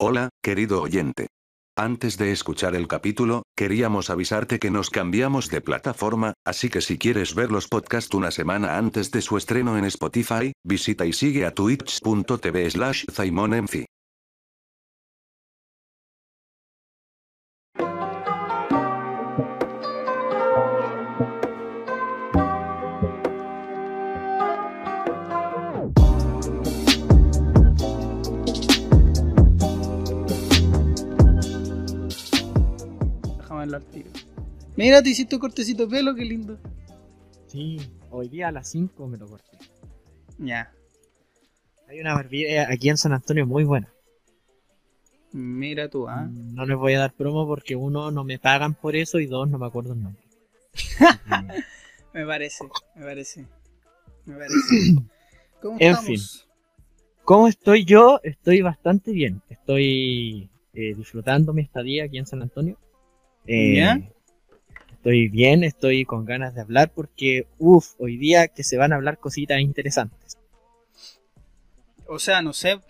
Hola, querido oyente. Antes de escuchar el capítulo, queríamos avisarte que nos cambiamos de plataforma, así que si quieres ver los podcasts una semana antes de su estreno en Spotify, visita y sigue a twitch.tv slash Hablar tiro. Mira, te hiciste un cortecito de pelo, qué lindo. Sí, hoy día a las 5 me lo corté. Ya. Hay una barbería aquí en San Antonio muy buena. Mira tú, ¿ah? Mm, No les voy a dar promo porque uno, no me pagan por eso y dos, no me acuerdo el nombre. Me parece, me parece. Me parece. ¿Cómo En estamos? fin. ¿Cómo estoy yo? Estoy bastante bien. Estoy eh, disfrutando mi estadía aquí en San Antonio. Eh, ¿Ya? Estoy bien, estoy con ganas de hablar porque, uff, hoy día que se van a hablar cositas interesantes. O sea, no sé.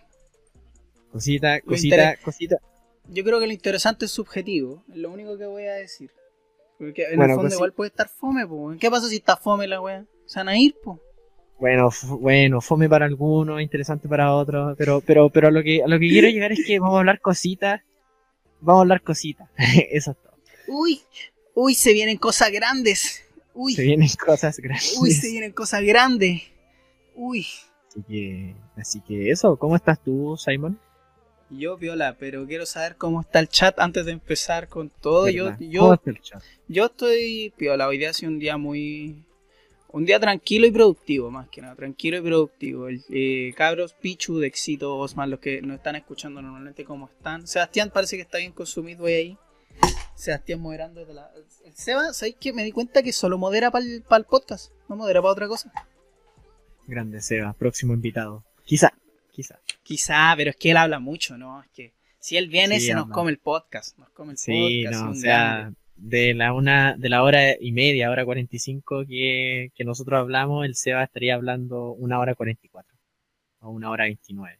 Cosita, cosita, cosita. Yo creo que lo interesante es subjetivo. Es lo único que voy a decir. Porque en Bueno, el fondo igual puede estar fome, po. ¿Qué pasa si está fome la wea? Se van a ir, po. Bueno, bueno, fome para algunos, interesante para otros, pero, pero, pero a lo que, a lo que quiero llegar es que vamos a hablar cositas, vamos a hablar cositas, eso es todo. Uy, uy, se vienen cosas grandes. Uy, Se vienen cosas grandes. uy, se vienen cosas grandes. Uy. Así que, así que eso, ¿cómo estás tú, Simon? Yo, Viola, pero quiero saber cómo está el chat antes de empezar con todo. Yo, ¿Verdad? yo, ¿Cómo está el chat? Yo estoy piola, hoy día ha sido un día muy... Un día tranquilo y productivo, más que nada, tranquilo y productivo. El, eh, cabros, Pichu, de Éxito, Osman, los que nos están escuchando normalmente, ¿cómo están? Sebastián parece que está bien consumido hoy ahí. Sebastián moderando desde la... El Seba, ¿sabéis que me di cuenta que solo modera para el, podcast? No modera para otra cosa. Grande Seba, próximo invitado. Quizá, quizá. Quizá, pero es que él habla mucho, ¿no? Es que si él viene, Sí, se nos come el podcast. Nos come el Sí, podcast. no, o sea, grande. de la una, de la hora y media, hora 45 que, que nosotros hablamos, el Seba estaría hablando una hora 44 o una hora 29.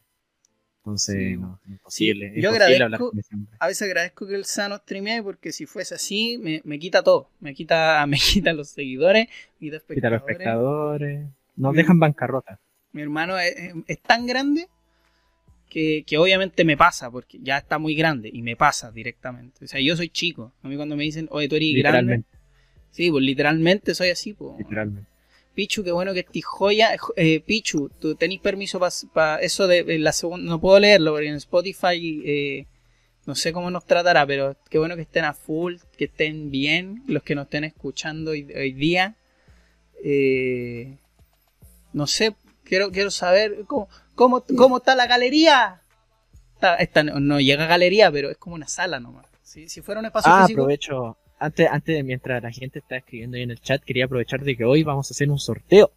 Entonces, Sí. no, imposible. Yo imposible agradezco- a veces agradezco que el Sano streamee porque si fuese así me, me quita todo. Me quita, me quita los seguidores, me quita Quita a los espectadores. espectadores. Nos dejan bancarrota. Mi hermano es, es- tan grande que, que obviamente me pasa porque ya está muy grande y me pasa directamente. O sea, yo soy chico. A mí cuando me dicen, oye, tú eres grande. Literalmente, Sí, pues literalmente soy así. Pues. literalmente. Pichu, qué bueno que estés joya. Eh, Pichu, tú tenés permiso para eso de, de la segunda. No puedo leerlo porque en Spotify eh, no sé cómo nos tratará, pero qué bueno que estén a full, que estén bien, los que nos estén escuchando hoy, hoy día. Eh, no sé, quiero, quiero saber cómo, cómo, cómo está la galería. Está- no llega a galería, pero es como una sala nomás. Si, si fuera un espacio Ah, físico. aprovecho. Antes, antes de mientras la gente está escribiendo ahí en el chat, quería aprovechar de que hoy vamos a hacer un sorteo.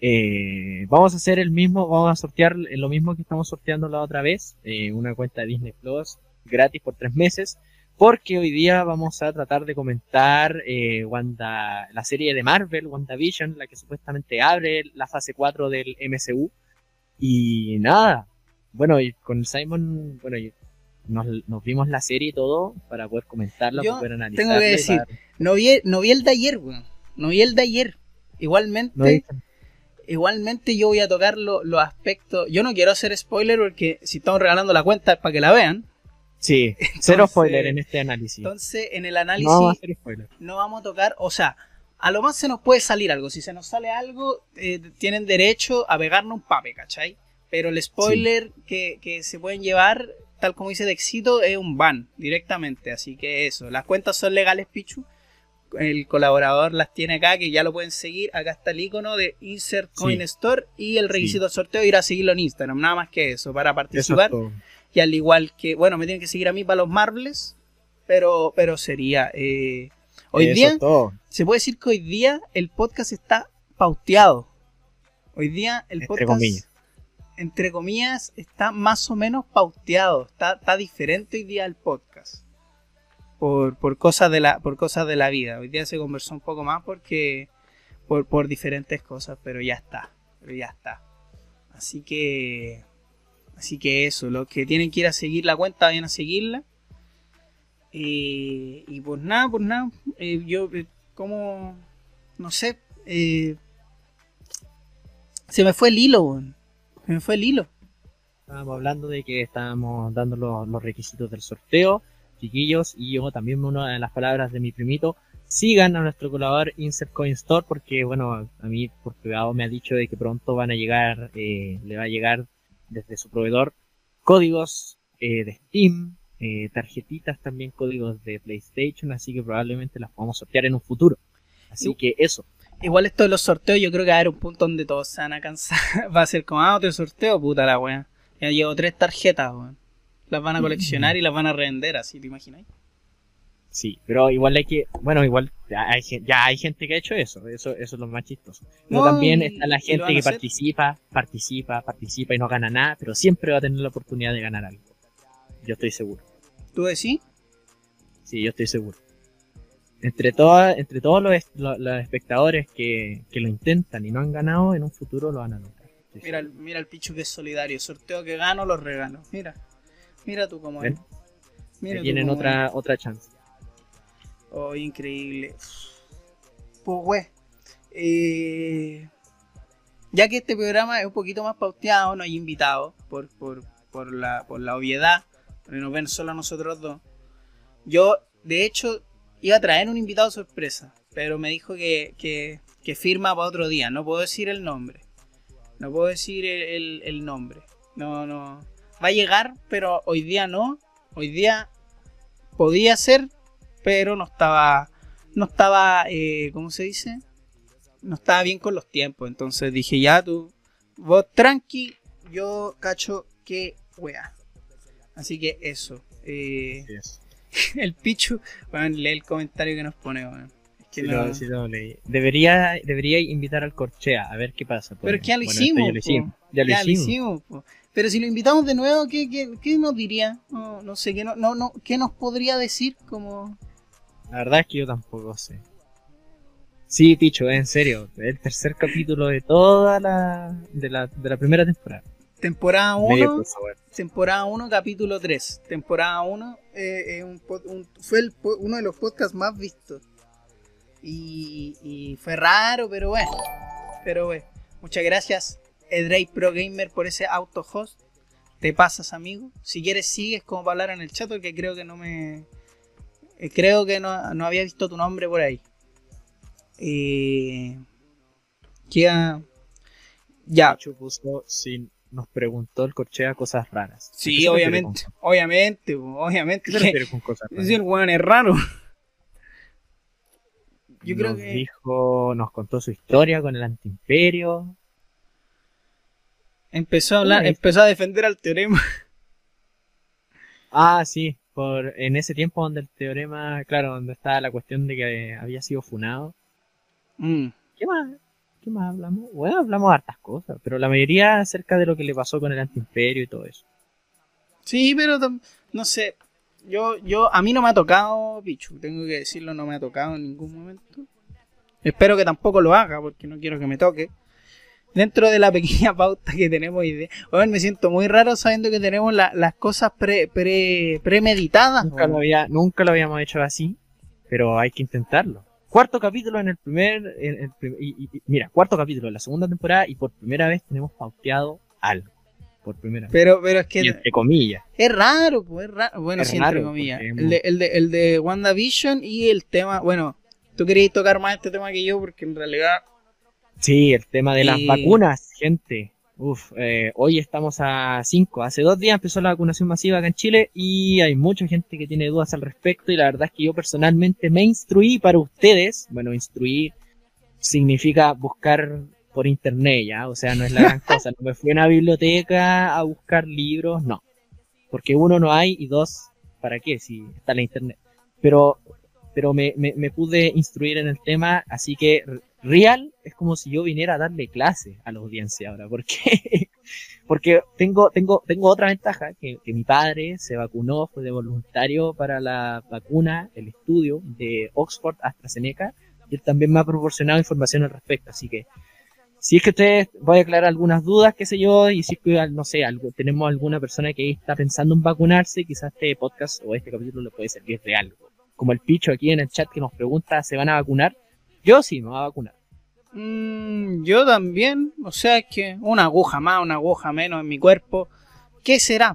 Eh, vamos a hacer el mismo, vamos a sortear lo mismo que estamos sorteando la otra vez, eh, una cuenta de Disney Plus gratis por tres meses, porque hoy día vamos a tratar de comentar eh, Wanda, la serie de Marvel, WandaVision, la que supuestamente abre la fase 4 del MCU. Y nada, bueno, y con Simon, bueno, y nos, nos vimos la serie y todo para poder comentarla, Yo para poder tengo analizarla. que y decir, para- No vi, no vi el de ayer, weón. No vi el de ayer. Igualmente, no igualmente yo voy a tocar lo- los aspectos. Yo no quiero hacer spoiler porque si estamos regalando la cuenta es para que la vean. Sí, cero spoiler en este análisis. Entonces, en el no análisis vamos a no, hacer spoiler. vamos a tocar, o sea, a lo más se nos puede salir algo. Si se nos sale algo, eh, tienen derecho a pegarnos un pape, ¿cachai? Pero el spoiler que, que se pueden llevar, tal como dice de éxito, es un ban directamente. Así que eso, las cuentas son legales, Pichu. El colaborador las tiene acá, que ya lo pueden seguir. Acá está el icono de Insert Coin Sí. Store y el requisito del sorteo ir a seguirlo en Instagram. Nada más que eso, para participar. Y al igual que, bueno, me tienen que seguir a mí para los marbles, pero, pero sería. eh, hoy Eso día, se puede decir que hoy día el podcast está pauteado. Hoy día el Entre podcast, comillas. Entre comillas, está más o menos pauteado. Está, está diferente hoy día el podcast. Por, por, cosas de la, por cosas de la vida. Hoy día se conversó un poco más porque. Por, por diferentes cosas, pero ya está. Pero ya está. Así que. Así que eso, los que tienen que ir a seguir la cuenta, vayan a seguirla. Eh, y pues nada, pues nada, eh, yo eh, como, no sé, se me fue el hilo, me fue el hilo. Estábamos hablando de que estábamos dando los, los requisitos del sorteo, chiquillos, y yo también una de las palabras de mi primito, sigan a nuestro colaborador Insert Coin Store porque bueno, a mí por privado me ha dicho de que pronto van a llegar, eh, le va a llegar desde su proveedor códigos eh, de Steam, eh, tarjetitas también códigos de PlayStation, así que probablemente las podamos sortear en un futuro. Así que eso. Igual esto de los sorteos, yo creo que va a haber un punto donde todos se van a cansar. Va a ser como, ah, otro sorteo, puta la wea. Ya llevo tres tarjetas, weón. Las van a coleccionar y las van a revender, así, ¿te imaginas? Sí, pero igual hay que, bueno, igual ya hay, ya hay gente que ha hecho eso, eso, eso es lo más chistoso. Pero No, también está la gente que hacer. participa, participa, participa y no gana nada, pero siempre va a tener la oportunidad de ganar algo. Yo estoy seguro. ¿Tú decís? Sí, yo estoy seguro. Entre, todas, entre todos los, los espectadores que, que lo intentan y no han ganado, en un futuro lo van a lograr. Estoy Mira, el- mira el pichu que es solidario. Sorteo que gano, los regalo. Mira. Mira tú cómo es. Mira tienen cómo otra, otra chance. Oh, increíble. Pues, güey. eh, ya que este programa es un poquito más pauteado, no hay invitados, por, por, por, la, por la obviedad, porque nos ven solo a nosotros dos. Yo, de hecho, iba a traer un invitado sorpresa, pero me dijo que, que, firma para otro día. No puedo decir el nombre. No puedo decir el, el- nombre. No, no. Va a llegar, pero hoy día no. Hoy día podía ser, pero no estaba. No estaba. Eh, ¿Cómo se dice? No estaba bien con los tiempos. Entonces dije, ya tú. Vos tranqui. Yo cacho que wea. Así que eso. Eh. el Pichu. Bueno, lee el comentario que nos pone, weón. Es que Sí no- lo- sí lo leí. Debería, debería invitar al Corchea a ver qué pasa. Pero es que ya lo Bueno, hicimos, ya lo hicimos. Ya lo Ya lo hicimos. Pero si lo invitamos de nuevo, ¿qué, qué, qué nos diría? No, no sé, ¿qué, no, no, no, ¿qué nos podría decir? Como... La verdad es que yo tampoco sé. Sí, Picho, en serio. El tercer capítulo de toda la. de la, de la primera temporada. Temporada Medio 1, por favor. temporada 1, capítulo 3. Temporada 1 eh, eh, un pod- un- fue el uno de los podcasts más vistos. Y, y fue raro, pero bueno. Pero bueno. Muchas gracias, Edrey Pro Gamer, por ese auto host. Te pasas, amigo. Si quieres, sigues como para hablar en el chat, porque creo que no me. eh, Creo que no, no había visto tu nombre por ahí. Ya, puso, sí, nos preguntó el Corchea cosas raras. ¿A qué Sí, obviamente, obviamente, obviamente. ¿Qué se refiere con cosas raras? Si el weón es raro. Yo creo nos que- dijo, nos contó su historia con el antiimperio. Empezó a hablar, empezó a defender al teorema. Ah, sí, por en ese tiempo donde el teorema, claro, donde estaba la cuestión de que había sido funado. Mm. ¿Qué más? ¿Qué más hablamos? Bueno, hablamos hartas cosas, pero la mayoría acerca de lo que le pasó con el antiimperio y todo eso. Sí, pero no sé. Yo, yo, a mí no me ha tocado, Pichu, tengo que decirlo, no me ha tocado en ningún momento. Espero que tampoco lo haga, porque no quiero que me toque. Dentro de la pequeña pauta que tenemos idea. Bueno, me siento muy raro sabiendo que tenemos la- las cosas pre, pre, premeditadas. Nunca lo, había, nunca lo habíamos hecho así, pero hay que intentarlo. Cuarto capítulo en el primer, en el prim- y, mira, cuarto capítulo de la segunda temporada y por primera vez tenemos pauteado algo. Por primera vez. Pero, pero es que Y entre comillas. Es raro, pues es raro. Bueno, Es sí, entre comillas. El de, el, de, el de WandaVision y el tema. Bueno, tú querías tocar más este tema que yo, porque en realidad. Sí, el tema de las Y- vacunas, gente. Uf, eh, hoy estamos a 5. Hace dos días empezó la vacunación masiva acá en Chile y hay mucha gente que tiene dudas al respecto y la verdad es que yo personalmente me instruí para ustedes. Bueno, instruir significa buscar por internet ya, o sea, no es la gran cosa. No me fui a una biblioteca a buscar libros, no. Porque uno no hay y dos, ¿para qué? Si está la internet. Pero, pero me, me, me pude instruir en el tema, así que real es como si yo viniera a darle clase a la audiencia ahora, porque porque tengo tengo tengo otra ventaja que, que mi padre se vacunó, fue de voluntario para la vacuna, el estudio de Oxford AstraZeneca y él también me ha proporcionado información al respecto, así que si es que ustedes voy a aclarar algunas dudas, qué sé yo, y si es que, no sé, algo, tenemos alguna persona que está pensando en vacunarse, quizás este podcast o este capítulo le puede servir de algo. Como el picho aquí en el chat que nos pregunta, ¿se van a vacunar? Yo sí, me voy a vacunar. Mm, yo también, o sea, es que una aguja más, una aguja menos en mi cuerpo, ¿qué será?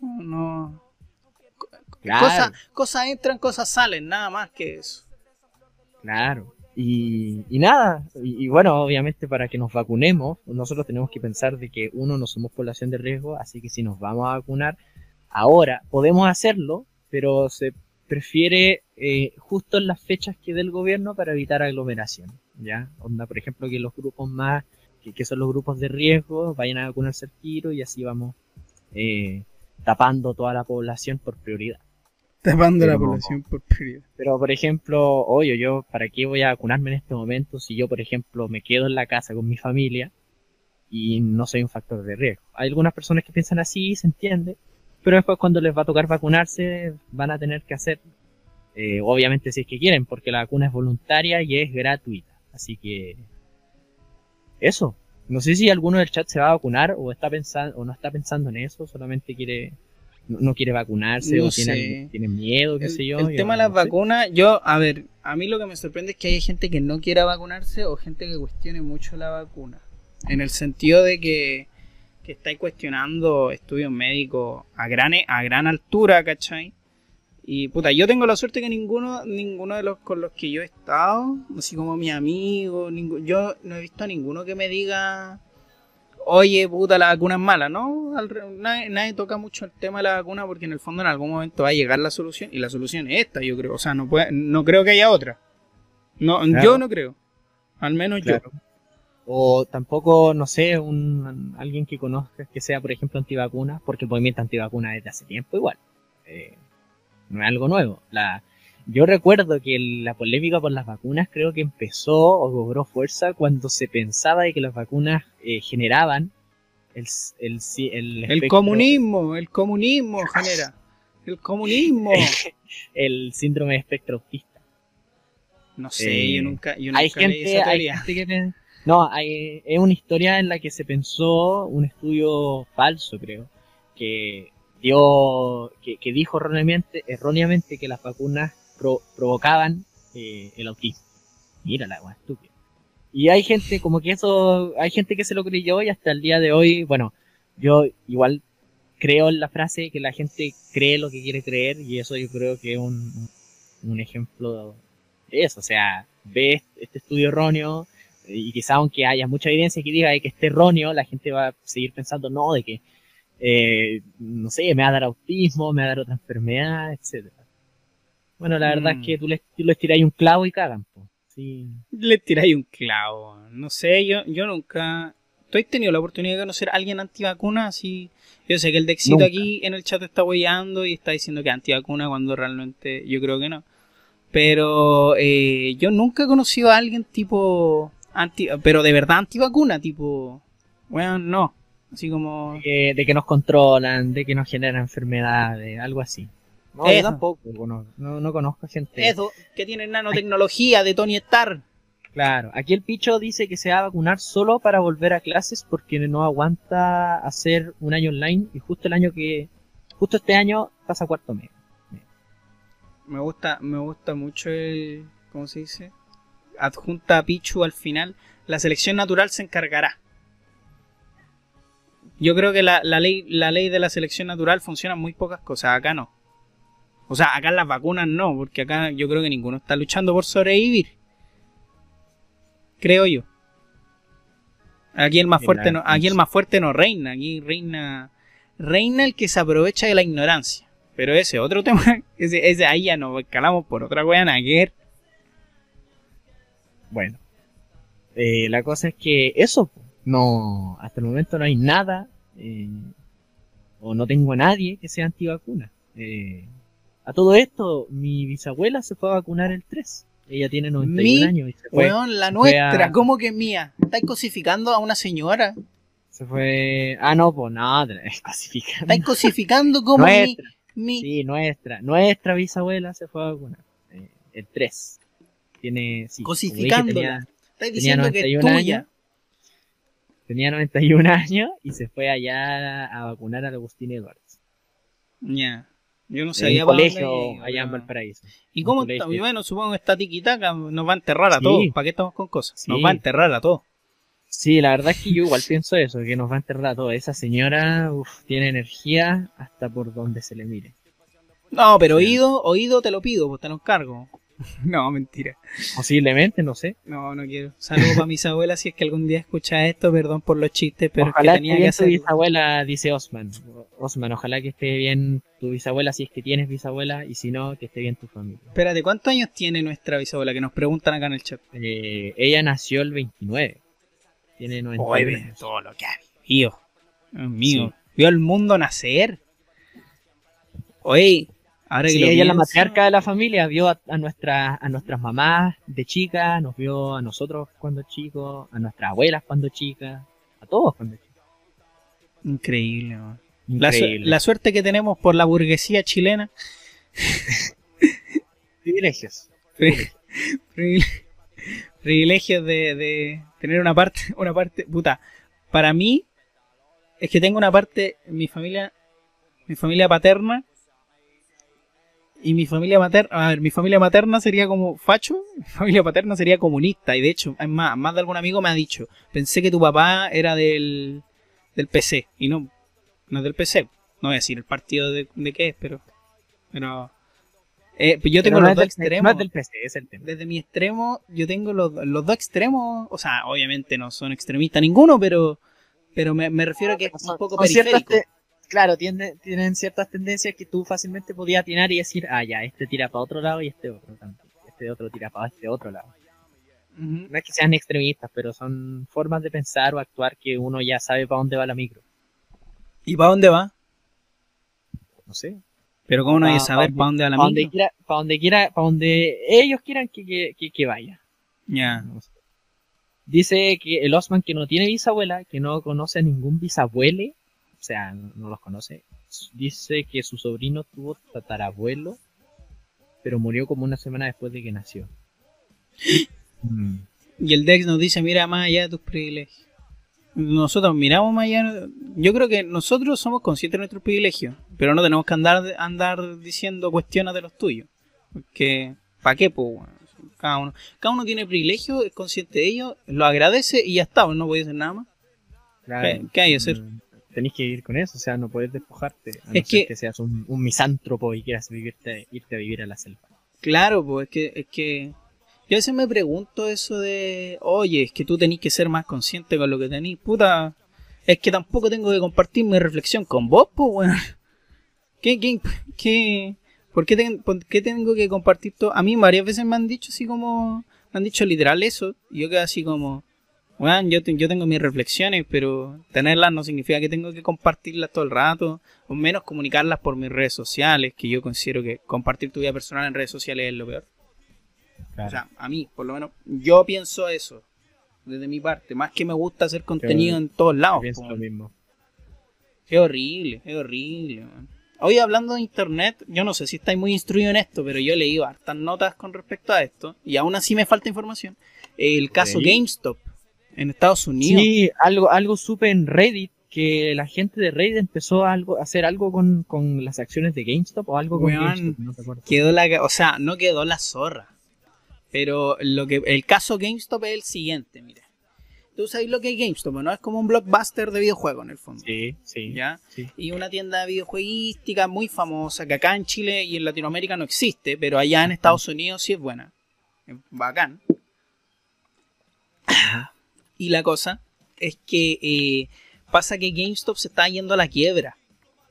No. Cosas, cosas entran, cosas salen, nada más que eso. Claro. Y, nada, y, bueno, obviamente para que nos vacunemos, nosotros tenemos que pensar de que uno no somos población de riesgo, así que si nos vamos a vacunar ahora, podemos hacerlo, pero se prefiere eh, justo en las fechas que dé el gobierno para evitar aglomeración, ¿ya? Onda, por ejemplo, que los grupos más, que, son los grupos de riesgo, vayan a vacunarse al tiro y así vamos eh, tapando toda la población por prioridad. Tapando la población por prioridad. Pero, por ejemplo, oye, yo, ¿para qué voy a vacunarme en este momento si yo, por ejemplo, me quedo en la casa con mi familia y no soy un factor de riesgo? Hay algunas personas que piensan así, se entiende, pero después cuando les va a tocar vacunarse van a tener que hacer, eh, obviamente si es que quieren, porque la vacuna es voluntaria y es gratuita. Así que, eso. No sé si alguno del chat se va a vacunar o está pensando o no está pensando en eso, solamente quiere no, quiere vacunarse o tiene, tiene, miedo, qué sé yo. El tema de las vacunas, yo, a ver, a mí lo que me sorprende es que hay gente que no quiera vacunarse o gente que cuestione mucho la vacuna. En el sentido de que, que estáis cuestionando estudios médicos a gran, a gran altura, ¿cachai? Y puta, yo tengo la suerte que ninguno, ninguno de los con los que yo he estado, así como mi amigo, yo no he visto a ninguno que me diga oye, puta, la vacuna es mala, ¿no? nadie, toca mucho el tema de la vacuna porque en el fondo en algún momento va a llegar la solución y la solución es esta, yo creo. O sea, no, puede, no creo que haya otra. No, Yo no creo. Al menos yo. O tampoco, no sé, un, alguien que conozca que sea, por ejemplo, antivacuna, porque el movimiento antivacuna desde hace tiempo igual. Eh, no es algo nuevo. La, yo recuerdo que la polémica por las vacunas creo que empezó o cobró fuerza cuando se pensaba de que las vacunas eh, generaban el, el, el, comunismo, el comunismo genera. El comunismo. el síndrome de espectro autista. No sé, yo eh, nunca, yo hay gente, hay gente que no, hay, es una historia en la que se pensó un estudio falso, creo, que dio, que, que dijo erróneamente, erróneamente que las vacunas provocaban eh, el autismo. Mira la agua estúpida. Y hay gente como que eso, hay gente que se lo creyó y hasta el día de hoy, bueno, yo igual creo en la frase que la gente cree lo que quiere creer y eso yo creo que es un, un ejemplo de eso. O sea, ve este estudio erróneo y quizá aunque haya mucha evidencia que diga que esté erróneo, la gente va a seguir pensando, no, de que, eh, no sé, me va a dar autismo, me va a dar otra enfermedad, etcétera. Bueno, la verdad es mm. que tú les, tú les tiráis un clavo y cagan. Po. Sí. Les tiráis un clavo. No sé, yo, yo nunca... ¿Tú has tenido la oportunidad de conocer a alguien antivacuna? Así... Yo sé que el Dexito aquí en el chat está huellando y está diciendo que antivacuna cuando realmente yo creo que no. Pero eh, yo nunca he conocido a alguien tipo... Anti, pero de verdad antivacuna, tipo... Bueno, no. Así como... de que nos controlan, de que nos generan enfermedades, algo así. No, yo tampoco, no, no, conozco gente. Eso, que tiene nanotecnología de Tony Stark. Claro, aquí el picho dice que se va a vacunar solo para volver a clases porque no aguanta hacer un año online y justo el año que, justo este año pasa cuarto mes. Me gusta, me gusta mucho el, ¿cómo se dice? Adjunta a Pichu al final. La selección natural se encargará. Yo creo que la, la, ley, la ley de la selección natural funciona en muy pocas cosas, acá no. O sea, acá las vacunas no, porque acá yo creo que ninguno está luchando por sobrevivir. Creo yo. Aquí el más fuerte no, aquí el más fuerte no reina, aquí reina reina el que se aprovecha de la ignorancia. Pero ese otro tema, ese, ese ahí ya nos escalamos por otra wea naguer. Bueno. Eh, la cosa es que eso, no, hasta el momento no hay nada, eh, o no tengo a nadie que sea antivacuna. Eh, a todo esto, mi bisabuela se fue a vacunar el 3. Ella tiene 91 años y se fue. la nuestra, ¿cómo que mía? ¿Estáis cosificando a una señora? Se fue. Ah, no, pues nada, es cosificando. ¿Estáis cosificando como mi, Sí, nuestra. Nuestra bisabuela se fue a vacunar. Eh, el 3. Tiene. Sí, Cosificándola. Estáis diciendo que es tuya. Tenía 91 años y se fue allá a vacunar al Agustín Edwards. Ya. Yo no En sabía dónde colegio iba, allá en Valparaíso. ¿Y cómo está? Bueno, supongo que está tiquitaca, nos va a enterrar a Sí. todos. ¿Para qué estamos con cosas? Nos va a enterrar a todos. Sí, la verdad es que yo igual pienso eso, que nos va a enterrar a todos. Esa señora uf, tiene energía hasta por donde se le mire. No, pero oído, oído te lo pido, pues te lo encargo. No, mentira. Posiblemente, no sé. No, no quiero. Saludos para mis abuelas si es que algún día escucha esto, perdón por los chistes, pero ojalá es que tenía que tu hacerlo. bisabuela, dice Osman. Osman, ojalá que esté bien tu bisabuela si es que tienes bisabuela y si no, que esté bien tu familia. Espérate, ¿cuántos años tiene nuestra bisabuela? Que nos preguntan acá en el chat. Eh, ella nació el 29. Tiene 91 Oye, todo lo que ha vivido. Dios mío. Vio el mundo nacer. Oye, ahora que Sí, lo ella es la matriarca de la familia, vio a, a, nuestra- a nuestras mamás de chicas, nos vio a nosotros cuando chicos, a nuestras abuelas cuando chicas, a todos cuando chicos. Increíble. La, su- la suerte que tenemos por la burguesía chilena. privilegios. Privile- privilegios de, de tener una parte, una parte, puta, para mí es que tengo una parte, mi familia, mi familia paterna y mi familia materna, a ver, mi familia materna sería como facho, mi familia paterna sería comunista y de hecho, es más, más de algún amigo me ha dicho, pensé que tu papá era del, del PC y no, no es del PC, no voy a decir el partido de, de qué es, pero, pero, eh, yo tengo Pero no los dos extremos No es del PC, es el tema. desde mi extremo, yo tengo los, los dos extremos, o sea, obviamente no son extremistas ninguno, pero pero me, me refiero a que es un poco ciertas periférico. Claro, tienen ciertas tendencias que tú fácilmente podías atinar y decir, ah, ya, este tira para otro lado y este otro tanto. Este otro tira para este otro lado. No es que sean extremistas, pero son formas de pensar o actuar que uno ya sabe para dónde va la micro. ¿Y para dónde va? No sé. Pero cómo no hay que saber pa' para dónde va la micro. quiera, para donde quiera, para donde ellos quieran que, que, que- que vaya. Ya. No sé. Dice que el Osman que no tiene bisabuela, que no conoce a ningún bisabuele, o sea, no, los conoce. Dice que su sobrino tuvo tatarabuelo, pero murió como una semana después de que nació. Mm. Y el Dex nos dice, mira más allá de tus privilegios. Nosotros miramos más allá. Yo creo que nosotros somos conscientes de nuestros privilegios, pero no tenemos que andar andar diciendo cuestiones de los tuyos. Porque, ¿para qué? Pues, bueno, cada uno, cada uno tiene privilegios, es consciente de ello, lo agradece y ya está, no puede hacer nada más. Claro. ¿Qué- qué hay que hacer? Mm, Tenés que vivir con eso, o sea, no puedes despojarte. A no Es ser que- que seas un, un misántropo y quieras vivirte, irte a vivir a la selva. Claro, pues es que, es que yo a veces me pregunto eso de, oye, es que tú tenés que ser más consciente con lo que tenés. Puta, es que tampoco tengo que compartir mi reflexión con vos, pues, weón. ¿Qué, qué, qué, por, qué ten- por qué tengo que compartir todo? A mí varias veces me han dicho así como, me han dicho literal eso. Y yo quedo así como, weón, yo, te- yo tengo mis reflexiones, pero tenerlas no significa que tengo que compartirlas todo el rato o menos comunicarlas por mis redes sociales, que yo considero que compartir tu vida personal en redes sociales es lo peor. O sea, a mí, por lo menos, yo pienso eso, desde mi parte, más que me gusta hacer contenido en todos lados. pienso lo mismo. Es horrible, es horrible. man. Hoy hablando de internet, yo no sé si estáis muy instruidos en esto, pero yo leí hartas notas con respecto a esto, y aún así me falta información. El caso. GameStop en Estados Unidos. Sí, algo, algo supe en Reddit que la gente de Reddit empezó a, algo, a hacer algo con, con las acciones de GameStop o algo con GameStop, no te acuerdo. quedó la, o sea, no quedó la zorra. Pero lo que el caso GameStop es el siguiente, mira. Tú sabes lo que es GameStop, ¿no? Es como un blockbuster de videojuegos en el fondo. Sí, sí. ¿Ya? sí. Y una tienda de videojueguística muy famosa que acá en Chile y en Latinoamérica no existe, pero allá en Estados Unidos sí es buena. Es bacán. Y la cosa es que eh, pasa que GameStop se está yendo a la quiebra.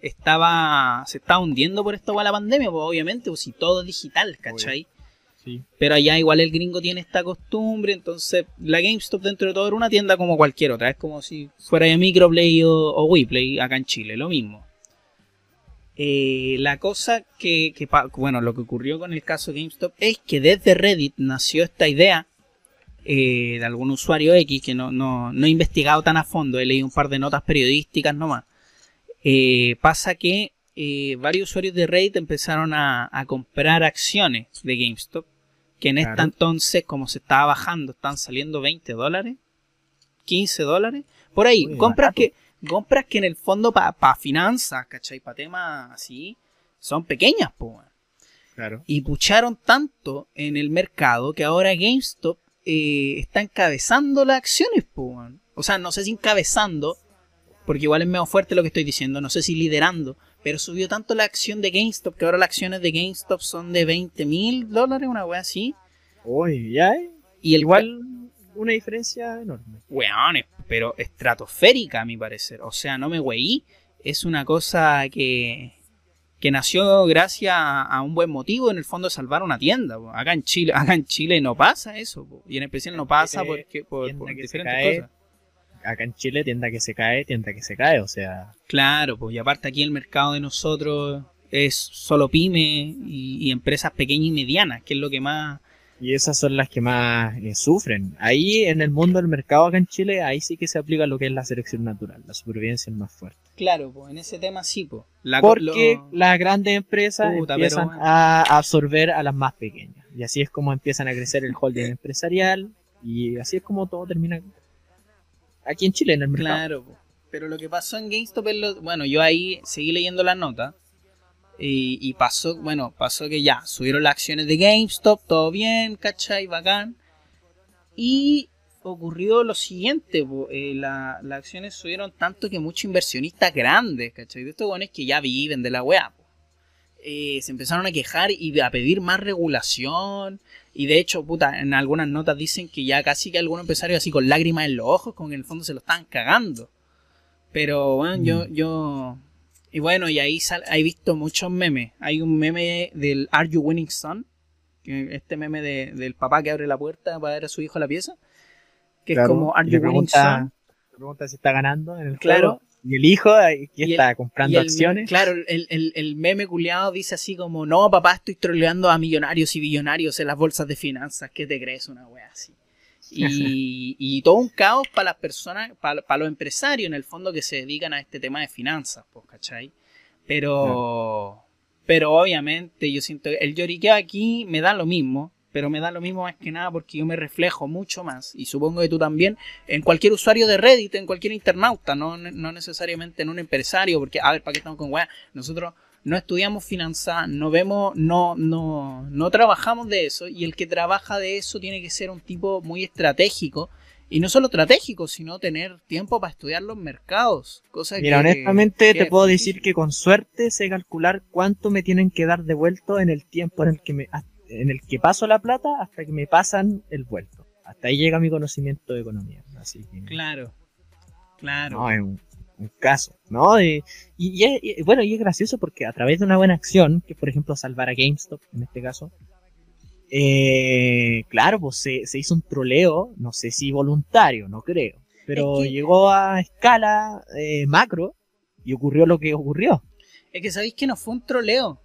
Estaba, se está hundiendo por esto de la pandemia, pues obviamente, pues si todo es digital, ¿cachai? sí. Pero allá igual el gringo tiene esta costumbre, entonces la GameStop dentro de todo era una tienda como cualquier otra, es como si fuera de Microplay o, o WePlay acá en Chile, lo mismo. Eh, la cosa que, que bueno, lo que ocurrió con el caso GameStop es que desde Reddit nació esta idea eh, de algún usuario X que no, no, no he investigado tan a fondo, he leído un par de notas periodísticas nomás. Eh, pasa que eh, varios usuarios de Reddit empezaron a, a comprar acciones de GameStop, que en Claro. entonces, como se estaba bajando, están saliendo 20 dólares, 15 dólares, Por ahí, Muy compras barato. que, compras que en el fondo para pa finanzas, ¿cachai? Para temas así, son pequeñas, weón. Claro. Y pucharon tanto en el mercado que ahora GameStop eh, está encabezando las acciones. O sea, no sé si encabezando, porque igual es medio fuerte lo que estoy diciendo, no sé si liderando, pero subió tanto la acción de GameStop que ahora las acciones de GameStop son de 20 mil dólares, una wea así. Uy, ya, eh. Y el Igual una diferencia enorme. Weones, pero estratosférica a mi parecer. O sea, no me weí. Es una cosa que, que nació gracias a, a un buen motivo, en el fondo de salvar una tienda. po. Acá en Chile, acá en Chile no pasa eso. po. Y en especial no pasa porque, por, por diferentes cae. cosas. Acá en Chile, tienda que se cae, tienda que se cae, o sea, Claro, pues y aparte aquí el mercado de nosotros es solo pyme y, y empresas pequeñas y medianas, que es lo que más... y esas son las que más eh, sufren. Ahí en el mundo del mercado acá en Chile, ahí sí que se aplica lo que es la selección natural, la supervivencia es más fuerte. Claro, pues en ese tema sí. La co- Porque lo- las grandes empresas Puta, empiezan bueno. a absorber a las más pequeñas. Y así es como empiezan a crecer el holding empresarial. Y así es como todo termina aquí en Chile, en el mercado. Claro, po. pero lo que pasó en GameStop es lo... Bueno, yo ahí seguí leyendo las notas y, y pasó, bueno, pasó que ya, subieron las acciones de GameStop, todo bien, ¿cachai? Bacán. Y ocurrió lo siguiente, eh, la- las acciones subieron tanto que muchos inversionistas grandes, ¿cachai? De estos buenos que ya viven de la weá, eh, se empezaron a quejar y a pedir más regulación. Y de hecho, puta, en algunas notas dicen que ya casi que algunos empresarios así con lágrimas en los ojos, con que en el fondo se lo estaban cagando. Pero bueno, yo, Mm. yo. Y bueno, y ahí sal, he visto muchos memes. Hay un meme del Are You Winning Son? Que este meme de- del papá que abre la puerta para ver a su hijo a la pieza. Que Claro, es como Are You Winning pregunta, si está ganando en el Claro. juego. Y el hijo el- está comprando el- acciones. Claro, el, el, el meme culiado dice así como, no, papá, estoy troleando a millonarios y billonarios en las bolsas de finanzas. ¿Qué te crees? Una wea así. Y, y todo un caos para las personas, para, para los empresarios en el fondo que se dedican a este tema de finanzas, pues, ¿cachai? Pero, pero obviamente yo siento que el lloriqueo aquí me da lo mismo, pero me da lo mismo más que nada porque yo me reflejo mucho más, y supongo que tú también, en cualquier usuario de Reddit, en cualquier internauta, no, no necesariamente en un empresario, porque, a ver, ¿para qué estamos con weá? Nosotros no estudiamos finanzas, no vemos, no, no, no trabajamos de eso, y el que trabaja de eso tiene que ser un tipo muy estratégico, y no solo estratégico, sino tener tiempo para estudiar los mercados. Cosa Mira, que- honestamente que te puedo difícil. decir que con suerte sé calcular cuánto me tienen que dar de vuelto en el tiempo en el que me en el que paso la plata hasta que me pasan el vuelto. Hasta ahí llega mi conocimiento de economía. Así que Claro, claro. no, es un, un caso, ¿no? Y, y- y es- y- bueno, y es gracioso porque a través de una buena acción, que por ejemplo salvar a GameStop en este caso, eh, claro, pues se, se hizo un troleo, no sé si voluntario, no creo, pero Es que- llegó a escala eh, macro y ocurrió lo que ocurrió. Es que sabéis que no fue un troleo.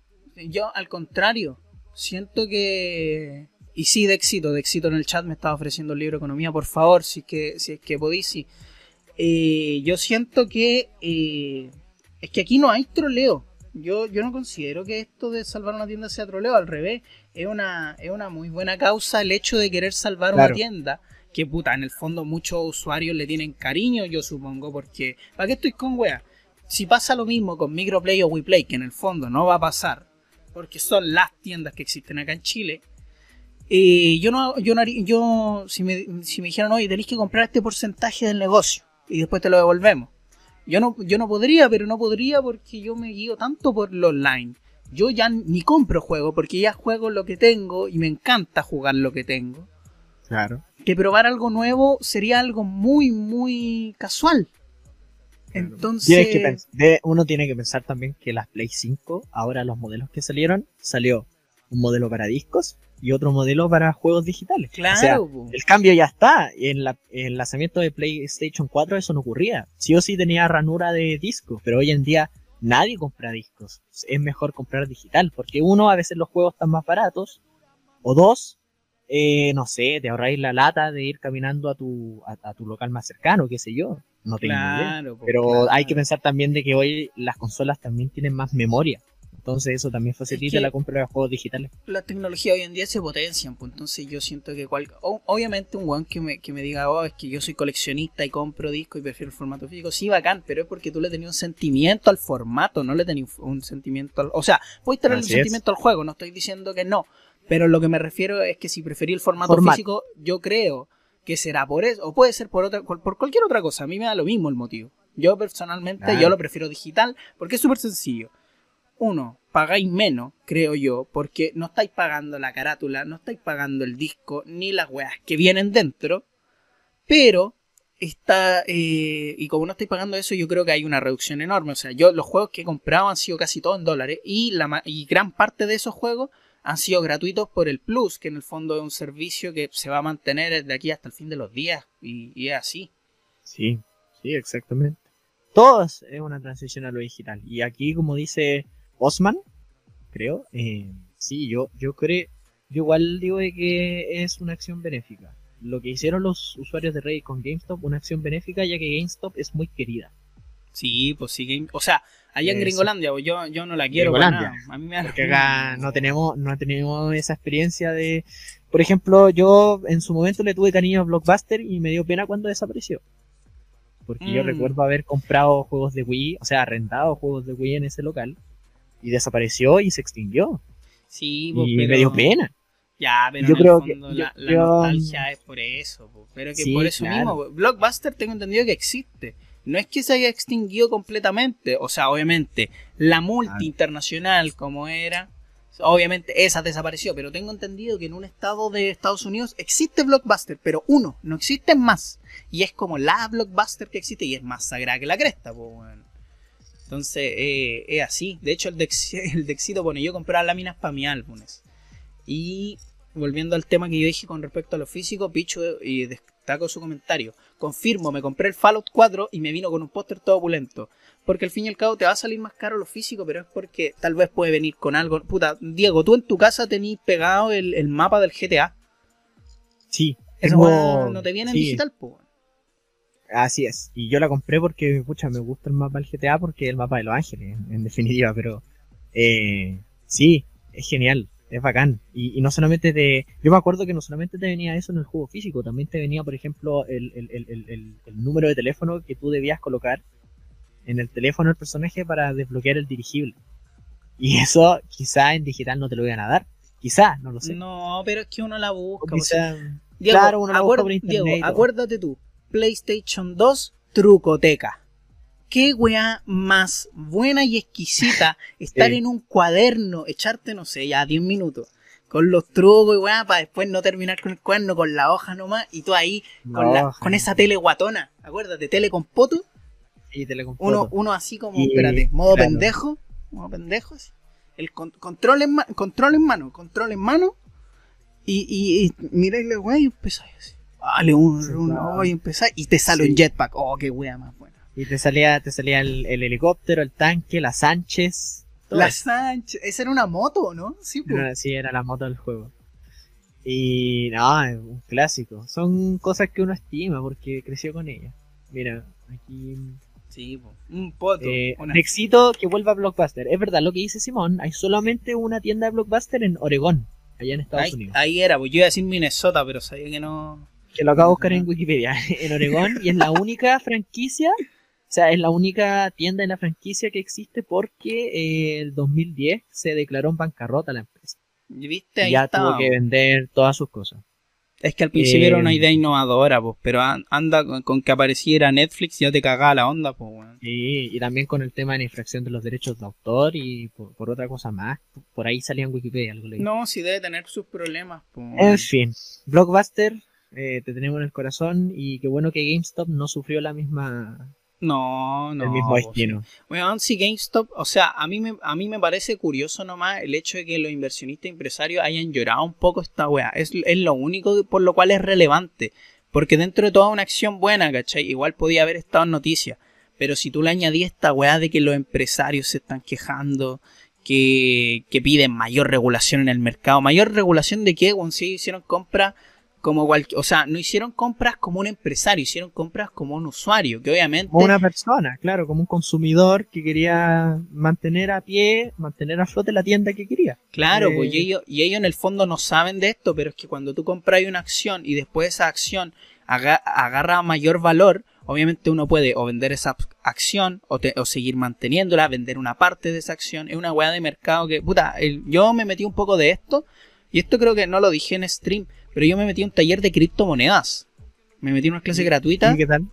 Yo, al contrario, siento que. Y sí, de éxito, de éxito en el chat me estaba ofreciendo el libro economía, por favor, si es que, si es que podéis. sí. Eh, yo siento que. eh, es que aquí no hay troleo. Yo, yo no considero que esto de salvar una tienda sea troleo, al revés. Es una, es una muy buena causa el hecho de querer salvar una tienda. Que puta, en el fondo muchos usuarios le tienen cariño, yo supongo, porque. ¿Para qué estoy con wea? si pasa lo mismo con Microplay o WePlay, que en el fondo no va a pasar, porque son las tiendas que existen acá en Chile, eh, yo no, yo no haría- yo, si me, si me dijeran, oye, tenéis que comprar este porcentaje del negocio y después te lo devolvemos. Yo no, yo no podría, pero no podría porque yo me guío tanto por lo online. Yo ya ni compro juegos porque ya juego lo que tengo y me encanta jugar lo que tengo. Claro. Que probar algo nuevo sería algo muy, muy casual. Entonces, Tienes que uno tiene que pensar también que las Play 5, ahora los modelos que salieron, salió un modelo para discos y otro modelo para juegos digitales. O sea, claro, el cambio ya está. En la- en el lanzamiento de PlayStation 4 eso no ocurría. Sí o sí tenía ranura de disco, pero hoy en día nadie compra discos. Es mejor comprar digital, porque uno, a veces los juegos están más baratos, o dos, eh, no sé, te ahorráis la lata de ir caminando a tu, a, a tu local más cercano, qué sé yo. No tengo idea. Claro, po, Pero claro. hay que pensar también de que hoy las consolas también tienen más memoria. Entonces eso también facilita que- la compra de juegos digitales. la tecnología hoy en día se potencian, pues entonces yo siento que cual, obviamente un weón que me, que me diga, oh, es que yo soy coleccionista y compro discos y prefiero el formato físico, sí, bacán, pero es porque tú le tenías un sentimiento al formato, no le tenías un, sentimiento al... O sea, puedes tener un sentimiento al juego, no estoy diciendo que no, pero lo que me refiero es que si preferí el formato físico, yo creo que será por eso, o puede ser por otra, por, cualquier otra cosa, a mí me da lo mismo el motivo. Yo personalmente, Claro. yo lo prefiero digital porque es súper sencillo uno, pagáis menos, creo yo, porque no estáis pagando la carátula, no estáis pagando el disco, ni las weas que vienen dentro, pero está, eh, y como no estáis pagando eso, yo creo que hay una reducción enorme. O sea, yo los juegos que he comprado han sido casi todos en dólares, y, la, y gran parte de esos juegos han sido gratuitos por el Plus, que en el fondo es un servicio que se va a mantener de aquí hasta el fin de los días, y, y es así. Sí, sí, exactamente. Todo es es una transición a lo digital. Y aquí, como dice Osman, creo, eh, sí, yo, yo creo, yo igual digo de que es una acción benéfica. Lo que hicieron los usuarios de Reddit con GameStop, una acción benéfica, ya que GameStop es muy querida. Sí, pues sí, o sea, allá en. Gringolandia, pues yo, yo no la quiero para Gringolandia. nada. A mí me Porque acá no tenemos, no tenemos esa experiencia de, por ejemplo, yo en su momento le tuve cariño a Blockbuster y me dio pena cuando desapareció. Porque yo Mm. recuerdo haber comprado juegos de Wii, o sea, arrendado juegos de Wii en ese local y desapareció y se extinguió. Sí, pues, Y pero- me dio pena. Ya, pero Yo en el creo que- yo- la, yo- nostalgia es por eso, po. pero que Sí, por eso claro. mismo. Blockbuster tengo entendido que existe. No es que se haya extinguido completamente, o sea, obviamente, la multi internacional como era, obviamente esa desapareció, pero tengo entendido que en un estado de Estados Unidos existe Blockbuster, pero uno, no existen más. Y es como la Blockbuster que existe y es más sagrada que la cresta, po, weón. Entonces, eh, es así. De hecho, el, Dex, el Dexito pone, yo compraba láminas para mi álbumes. Y volviendo al tema que yo dije con respecto a lo físico, Pichu, y destaco su comentario. Confirmo, me compré el Fallout 4 y me vino con un póster todo opulento. Porque al fin y al cabo te va a salir más caro lo físico, pero es porque tal vez puede venir con algo. Puta, Diego, tú en tu casa tenís pegado el, el mapa del GTA. Sí. Eso tengo- no te viene en sí, digital, pues. Así es. Y yo la compré porque, pucha, me gusta el mapa del GTA porque es el mapa de Los Ángeles, en, en definitiva, pero eh, sí, es genial, es bacán. Y, y no solamente te... Yo me acuerdo que no solamente te venía eso en el juego físico, también te venía, por ejemplo, el, el, el, el, número de teléfono que tú debías colocar en el teléfono del personaje para desbloquear el dirigible. Y eso quizá en digital no te lo iban a dar. Quizá, no lo sé. No, pero es que uno la busca. pues, quizá- Diego, claro, uno la busca por internet Diego, acuérdate tú, PlayStation 2, trucoteca. Qué weá más buena y exquisita estar Sí. en un cuaderno, echarte, no sé, ya 10 minutos, con los trucos y weá, para después no terminar con el cuaderno, con la hoja nomás, y tú ahí, con, la- con esa tele guatona, acuérdate, tele con poto, y te le compró uno, uno así como, Y- espérate, modo claro. pendejo, modo pendejo, así. el con- control, en control en mano, control en mano, y, y, y miráis la weá y empezáis así. Dale un, Sí, una claro. oh, y empezáis, y te sale Sí. un jetpack, oh, qué weá más buena. Y te salía, te salía el, el helicóptero, el tanque, la Sánchez. todo La eso. Sánchez, esa era una moto, ¿no? Sí, pues. Sí, era la moto del juego. Y no, es un clásico. Son cosas que uno estima porque creció con ella. Mira, aquí. Sí, po. un poto. Eh, una- que vuelva a Blockbuster. Es verdad lo que dice Simón, hay solamente una tienda de Blockbuster en Oregón, allá en Estados ahí, Unidos. ahí era, pues yo iba a decir Minnesota, pero sabía que no. Que lo acabo de buscar en. Wikipedia, en Oregón, y es la única franquicia, sea, es la única tienda en la franquicia que existe porque eh, el 2010 se declaró en bancarrota la empresa. ¿Viste? Ahí ya estaba, tuvo que vender todas sus cosas. Es que al principio Eh, era una idea innovadora, pues, pero an- anda con, con que apareciera Netflix ya te cagaba la onda, pues, weón. Sí, y también con el tema de la infracción de los derechos de autor y por, por otra cosa más. Por ahí salía en Wikipedia algo leí. No, sí debe tener sus problemas, pues. En fin, Blockbuster, eh, te tenemos en el corazón y qué bueno que GameStop no sufrió la misma, No, no. el mismo destino. Weón, si GameStop, o sea, a mí, me, a mí me parece curioso nomás el hecho de que los inversionistas empresarios hayan llorado un poco esta weá. Es, es lo único por lo cual es relevante. Porque dentro de toda una acción buena, ¿cachai? Igual podía haber estado en noticias. Pero si tú le añadías esta weá de que los empresarios se están quejando, que, que piden mayor regulación en el mercado. ¿Mayor regulación de qué? Weón, si hicieron compras como cual, o sea, no hicieron compras como un empresario, hicieron compras como un usuario, que obviamente... Como una persona, claro, como un consumidor que quería mantener a pie, mantener a flote la tienda que quería. Claro, Eh, pues y ellos, y ellos en el fondo no saben de esto, pero es que cuando tú compras una acción y después esa acción aga- agarra mayor valor, obviamente uno puede o vender esa acción o, te- o seguir manteniéndola, vender una parte de esa acción. Es una weá de mercado que, puta, el- yo me metí un poco de esto y esto creo que no lo dije en stream, pero yo me metí en un taller de criptomonedas. Me metí en una clase gratuita ¿Y qué tal?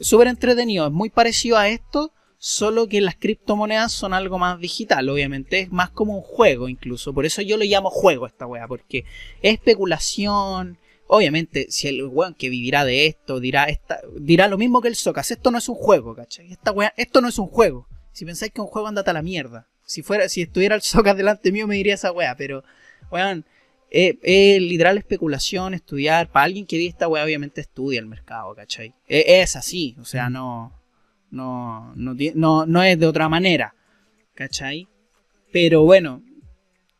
súper entretenido, es muy parecido a esto, solo que las criptomonedas son algo más digital, obviamente, es más como un juego incluso, por eso yo le llamo juego a esta wea, porque es especulación, obviamente, si el weón que vivirá de esto dirá esta, dirá lo mismo que el Socas, esto no es un juego, ¿cachai? Esta wea, esto no es un juego, si pensáis que es un juego andate a la mierda, si fuera, si estuviera el Socas delante mío me diría esa wea, pero, weón, es, es literal especulación, estudiar. Para alguien que vive esta weá, obviamente estudia el mercado, ¿cachai? Es, es así, o sea, no, no, no, no, no es de otra manera, ¿cachai? Pero bueno,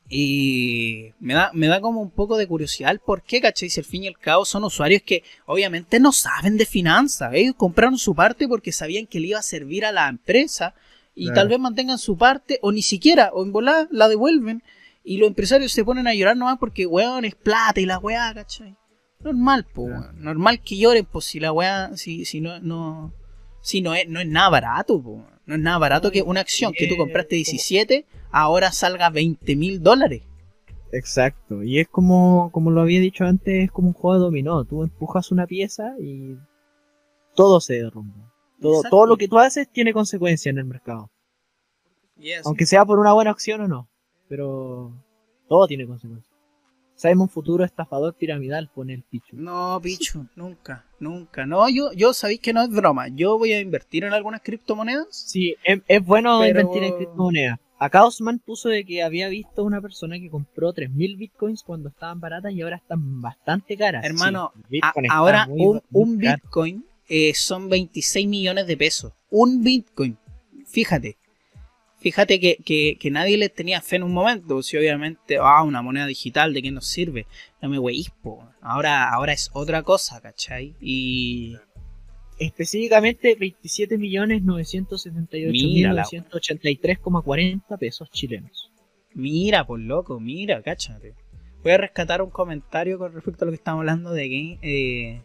y me da, me da como un poco de curiosidad por qué, ¿cachai? Si al fin y al cabo son usuarios que obviamente no saben de finanzas. Ellos compraron su parte porque sabían que le iba a servir a la empresa y Claro. tal vez mantengan su parte o ni siquiera, o en volada la devuelven y los empresarios se ponen a llorar nomás porque, weón, es plata y la weá, ¿cachai? Normal, po, Claro. weón. Normal que lloren, pues si la weá, si, si no, no, si no es, no es nada barato, po. No es nada barato que una acción que tú Eh, compraste como- 17 ahora salga 20 mil dólares. Exacto. Y es como, como lo había dicho antes, es como un juego de dominó. Tú empujas una pieza y todo se derrumba. Todo, Exacto. todo lo que tú haces tiene consecuencia en el mercado. Yes. Aunque sea por una buena acción o no. Pero todo tiene consecuencias. Sabemos un futuro estafador piramidal, pone el pichu. No, picho, nunca, nunca. No, yo, yo sabéis que no es broma. Yo voy a invertir en algunas criptomonedas. Sí, es, es bueno Pero- invertir en criptomonedas. Acá Osman puso de que había visto una persona que compró 3.000 bitcoins cuando estaban baratas y ahora están bastante caras. Hermano, Sí, A- ahora muy- un, muy un. Bitcoin eh, son 26 millones de pesos. Un Bitcoin. Fíjate. Fíjate que, que, que nadie le tenía fe en un momento. Si obviamente, ah, una moneda digital, ¿de qué nos sirve? No me weís. Ahora, ahora es otra cosa, ¿cachai? Y. Específicamente 27.978.983,40 pesos chilenos. Mira, por loco, mira, cáchate. Voy a rescatar un comentario con respecto a lo que estamos hablando de game, eh,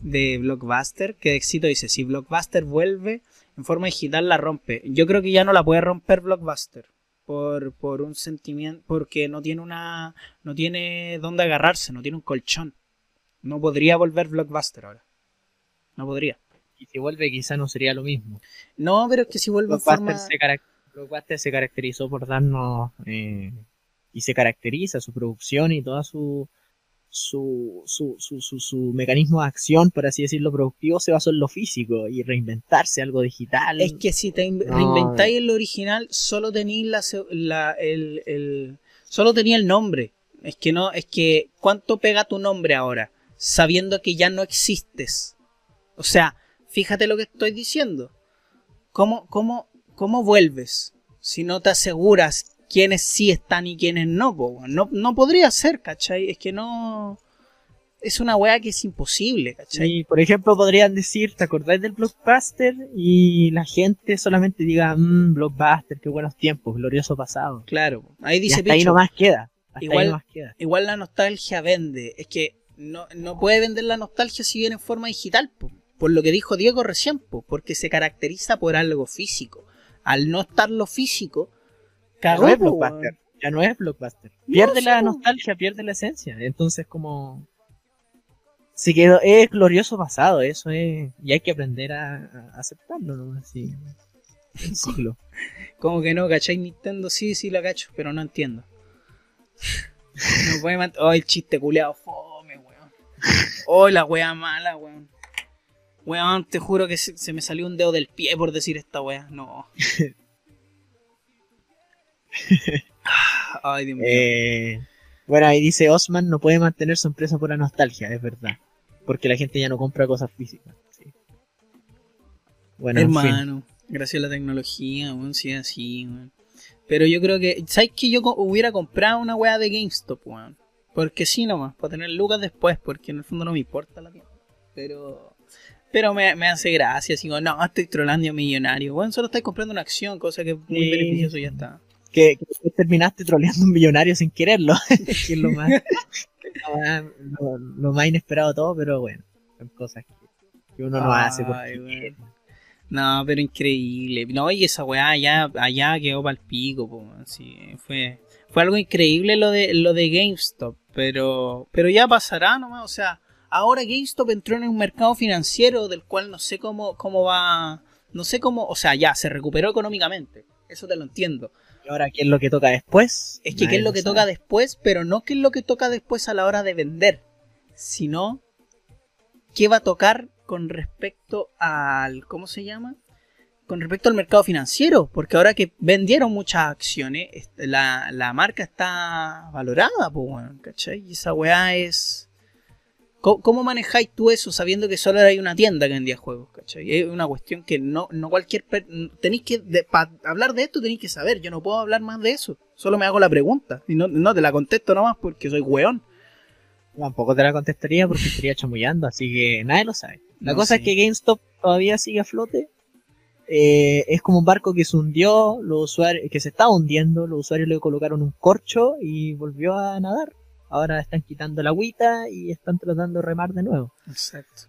de Blockbuster, que de éxito dice, si Blockbuster vuelve en forma digital la rompe. Yo creo que ya no la puede romper Blockbuster por, por un sentimiento, porque no tiene una, no tiene dónde agarrarse, no tiene un colchón. No podría volver Blockbuster ahora. No podría. Y si vuelve quizá no sería lo mismo. No, pero es que si vuelve en Blockbuster, forma... se, Blockbuster se caracterizó por darnos eh, y se caracteriza su producción y toda su su, su, su, su, su mecanismo de acción, por así decirlo, productivo se basó en lo físico y reinventarse algo digital. Es que si te No. reinventáis el original, solo tenéis la, la- el, el- solo tenía el nombre. Es que no, es que ¿cuánto pega tu nombre ahora? Sabiendo que ya no existes. O sea, fíjate lo que estoy diciendo. ¿Cómo, cómo, cómo vuelves si no te aseguras quiénes sí están y quiénes no? po? No, no podría ser, ¿cachai? Es que no... Es una weá que es imposible, ¿cachai? Y, por ejemplo, podrían decir, ¿te acordáis del Blockbuster? Y la gente solamente diga, mmm, Blockbuster, qué buenos tiempos, glorioso pasado. Claro. Ahí Y dice hasta ahí nomás queda. Hasta Igual- ahí nomás queda. igual la nostalgia vende. Es que no, no puede vender la nostalgia si viene en forma digital, po. por lo que dijo Diego recién, po, porque se caracteriza por algo físico. Al no estar lo físico, Ya no es Blockbuster. Ya no es Blockbuster. Pierde la nostalgia, pierde la esencia. Entonces, como. Se quedó. Es glorioso pasado, eso es. Y hay que aprender a, a aceptarlo, ¿no? Así. El ciclo. Como que no, ¿cachai? Nintendo sí, sí la cacho, pero no entiendo. No puede mant- Oh, el chiste culeado, fome, weón. Oh, la wea mala, weón. Weón, te juro que se, se me salió un dedo del pie por decir esta wea. No. Ay, Dios mío. Eh, bueno, ahí dice Osman no puede mantener su empresa por la nostalgia, es verdad. Porque la gente ya no compra cosas físicas. sí. Bueno, en fin. Hermano, gracias a la tecnología, weón, sí así, weón. Pero yo creo que, ¿sabes que yo hubiera comprado una weá de GameStop, weón? Porque sí nomás, para tener lucas después, porque en el fondo no me importa la tienda. Pero pero me, me hace gracia, como, no, estoy trolando a millonario. Bueno, solo estoy comprando una acción, cosa que es muy Sí. beneficioso y ya está. Que, que terminaste troleando a un millonario sin quererlo. que es lo más, lo más, lo- lo más inesperado todo, pero bueno, son cosas que, que uno no hace porque. No, pero increíble. No, y esa weá allá, allá quedó pa'l pico, po, así, fue, fue algo increíble lo de, lo de GameStop, pero, pero ya pasará nomás, o sea, ahora GameStop entró en un mercado financiero del cual no sé cómo, cómo va, no sé cómo, o sea, ya, se recuperó económicamente, eso te lo entiendo. Y ahora, ¿qué es lo que toca después? Es que qué es lo que sabe. toca después, pero no qué es lo que toca después a la hora de vender, sino qué va a tocar con respecto al, ¿cómo se llama? Con respecto al mercado financiero, porque ahora que vendieron muchas acciones, la, la marca está valorada, pues, weón, ¿cachai? Y esa weá es... ¿Cómo, cómo manejáis tú eso sabiendo que solo hay una tienda que vendía juegos, ¿cachai? Es una cuestión que no, no cualquier... Tenéis que... Para hablar de esto tenéis que saber, yo no puedo hablar más de eso. Solo me hago la pregunta y no, no te la contesto nomás porque soy weón. Tampoco te la contestaría porque estaría chamullando, así que nadie lo sabe. La No cosa sé. es que GameStop todavía sigue a flote. Eh, es como un barco que se hundió, los usuarios, que se estaba hundiendo, los usuarios le colocaron un corcho y volvió a nadar. Ahora están quitando la agüita y están tratando de remar de nuevo. Exacto.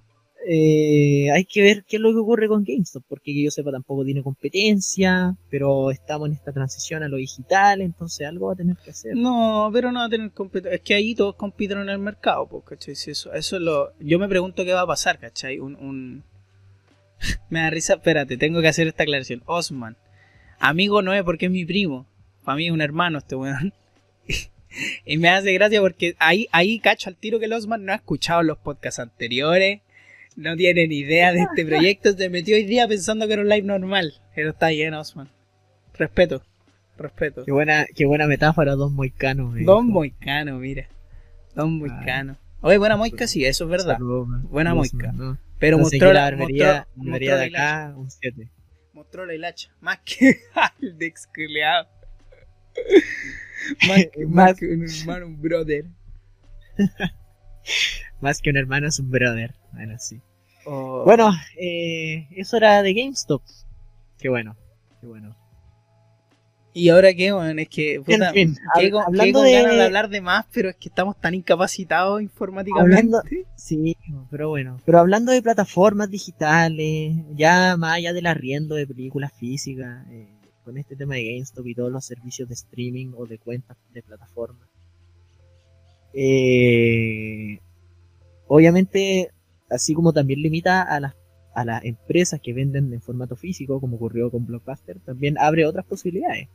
Eh, hay que ver qué es lo que ocurre con GameStop, porque que yo sepa tampoco tiene competencia, pero estamos en esta transición a lo digital, entonces algo va a tener que hacer. No, pero no va a tener competencia. Es que ahí todos compiten en el mercado, pues, ¿cachai? Si eso, eso es lo... Yo me pregunto qué va a pasar, ¿cachai? Un... un... me da risa, espérate, tengo que hacer esta aclaración. Osman, amigo no es porque es mi primo. Para mí es un hermano este weón. y me hace gracia porque ahí, ahí cacho al tiro que el Osman no ha escuchado los podcasts anteriores. No tiene ni idea de este proyecto. Se metió hoy día pensando que era un live normal. Pero está bien, Osman. Respeto. Respeto. Qué buena, qué buena metáfora, Don Moicano. Don Moicano, mira. Don Moicano. Oye, buena moica, sí, eso es verdad. Saludos. Buena moica. Pero Entonces, mostró la, mostró, mostró de acá, un 7. Mostró la hilacha. Más que al de exculeado. Más que, más Más- que un hermano, un brother. Más que un hermano es un brother. Bueno, sí. Oh. Bueno, eh, eso era de GameStop. Qué bueno, qué bueno. Y ahora qué, weón, es que. Puta, en fin, hab- hablando con de... ganas de hablar de más, pero es que estamos tan incapacitados informáticamente. Hablando- Sí, pero bueno. Pero hablando de plataformas digitales, ya más allá del arriendo de películas físicas, eh, con este tema de GameStop y todos los servicios de streaming o de cuentas de plataformas. Eh, obviamente, así como también limita a las a las empresas que venden en formato físico, como ocurrió con Blockbuster, también abre otras posibilidades.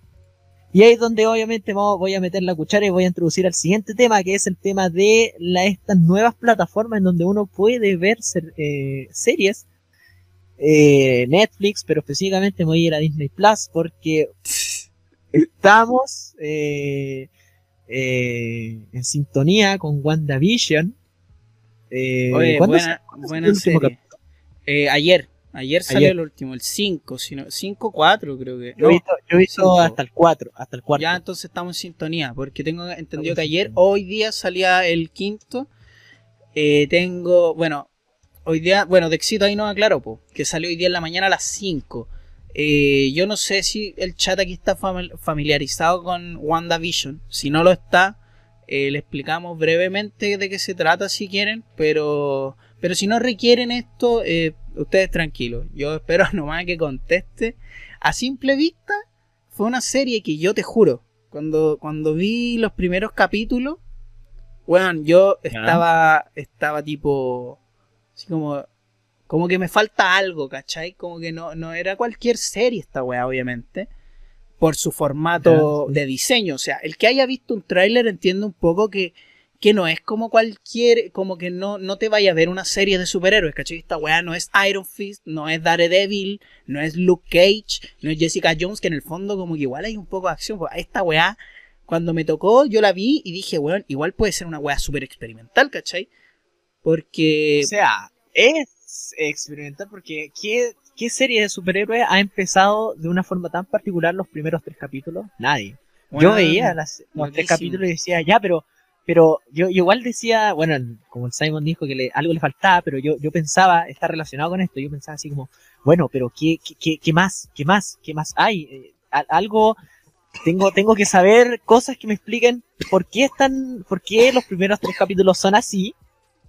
Y ahí es donde obviamente voy a meter la cuchara y voy a introducir al siguiente tema, que es el tema de la, estas nuevas plataformas en donde uno puede ver eh, series. Eh, Netflix, pero específicamente me voy a ir a Disney Plus porque estamos eh, eh, en sintonía con WandaVision. Eh, Oye, ¿cuándo buena, buena serie. Eh, ayer. Ayer salió Ayer. el último, el 5, sino 5 4 creo que. Yo he No, visto, yo visto hasta el 4, hasta el cuarto. ya entonces estamos en sintonía, porque tengo entendido Estamos que ayer, hoy día salía el quinto. Eh, tengo, bueno, hoy día, bueno, Dexito ahí no aclaró, po, que salió hoy día en la mañana a las 5. Eh, yo no sé si el chat aquí está fami- familiarizado con WandaVision. Si no lo está, eh, le explicamos brevemente de qué se trata si quieren, pero, pero si no requieren esto, eh, ustedes tranquilos. Yo espero nomás que conteste. A simple vista, fue una serie que yo te juro, cuando, cuando vi los primeros capítulos, bueno, yo estaba, estaba tipo, así como, como que me falta algo, ¿cachai? Como que no, no era cualquier serie esta weá, obviamente, por su formato de diseño. O sea, el que haya visto un tráiler entiende un poco que, que no es como cualquier, como que no, no te vaya a ver una serie de superhéroes, ¿cachai? Esta weá no es Iron Fist, no es Daredevil, no es Luke Cage, no es Jessica Jones, que en el fondo como que igual hay un poco de acción. Pues esta weá, cuando me tocó, yo la vi y dije, weón, igual puede ser una weá súper experimental, ¿cachai? Porque... O sea, es experimental porque ¿qué, qué serie de superhéroes ha empezado de una forma tan particular los primeros tres capítulos? Nadie. Yo veía las- los tres capítulos y decía, ya, pero, pero yo, yo igual decía, bueno, como el Simon dijo que le, algo le faltaba, pero yo, yo pensaba, está relacionado con esto, yo pensaba así como, bueno, pero ¿qué, qué, qué más? ¿Qué más? ¿Qué más hay? Eh, algo, tengo, tengo que saber cosas que me expliquen por qué están, por qué los primeros tres capítulos son así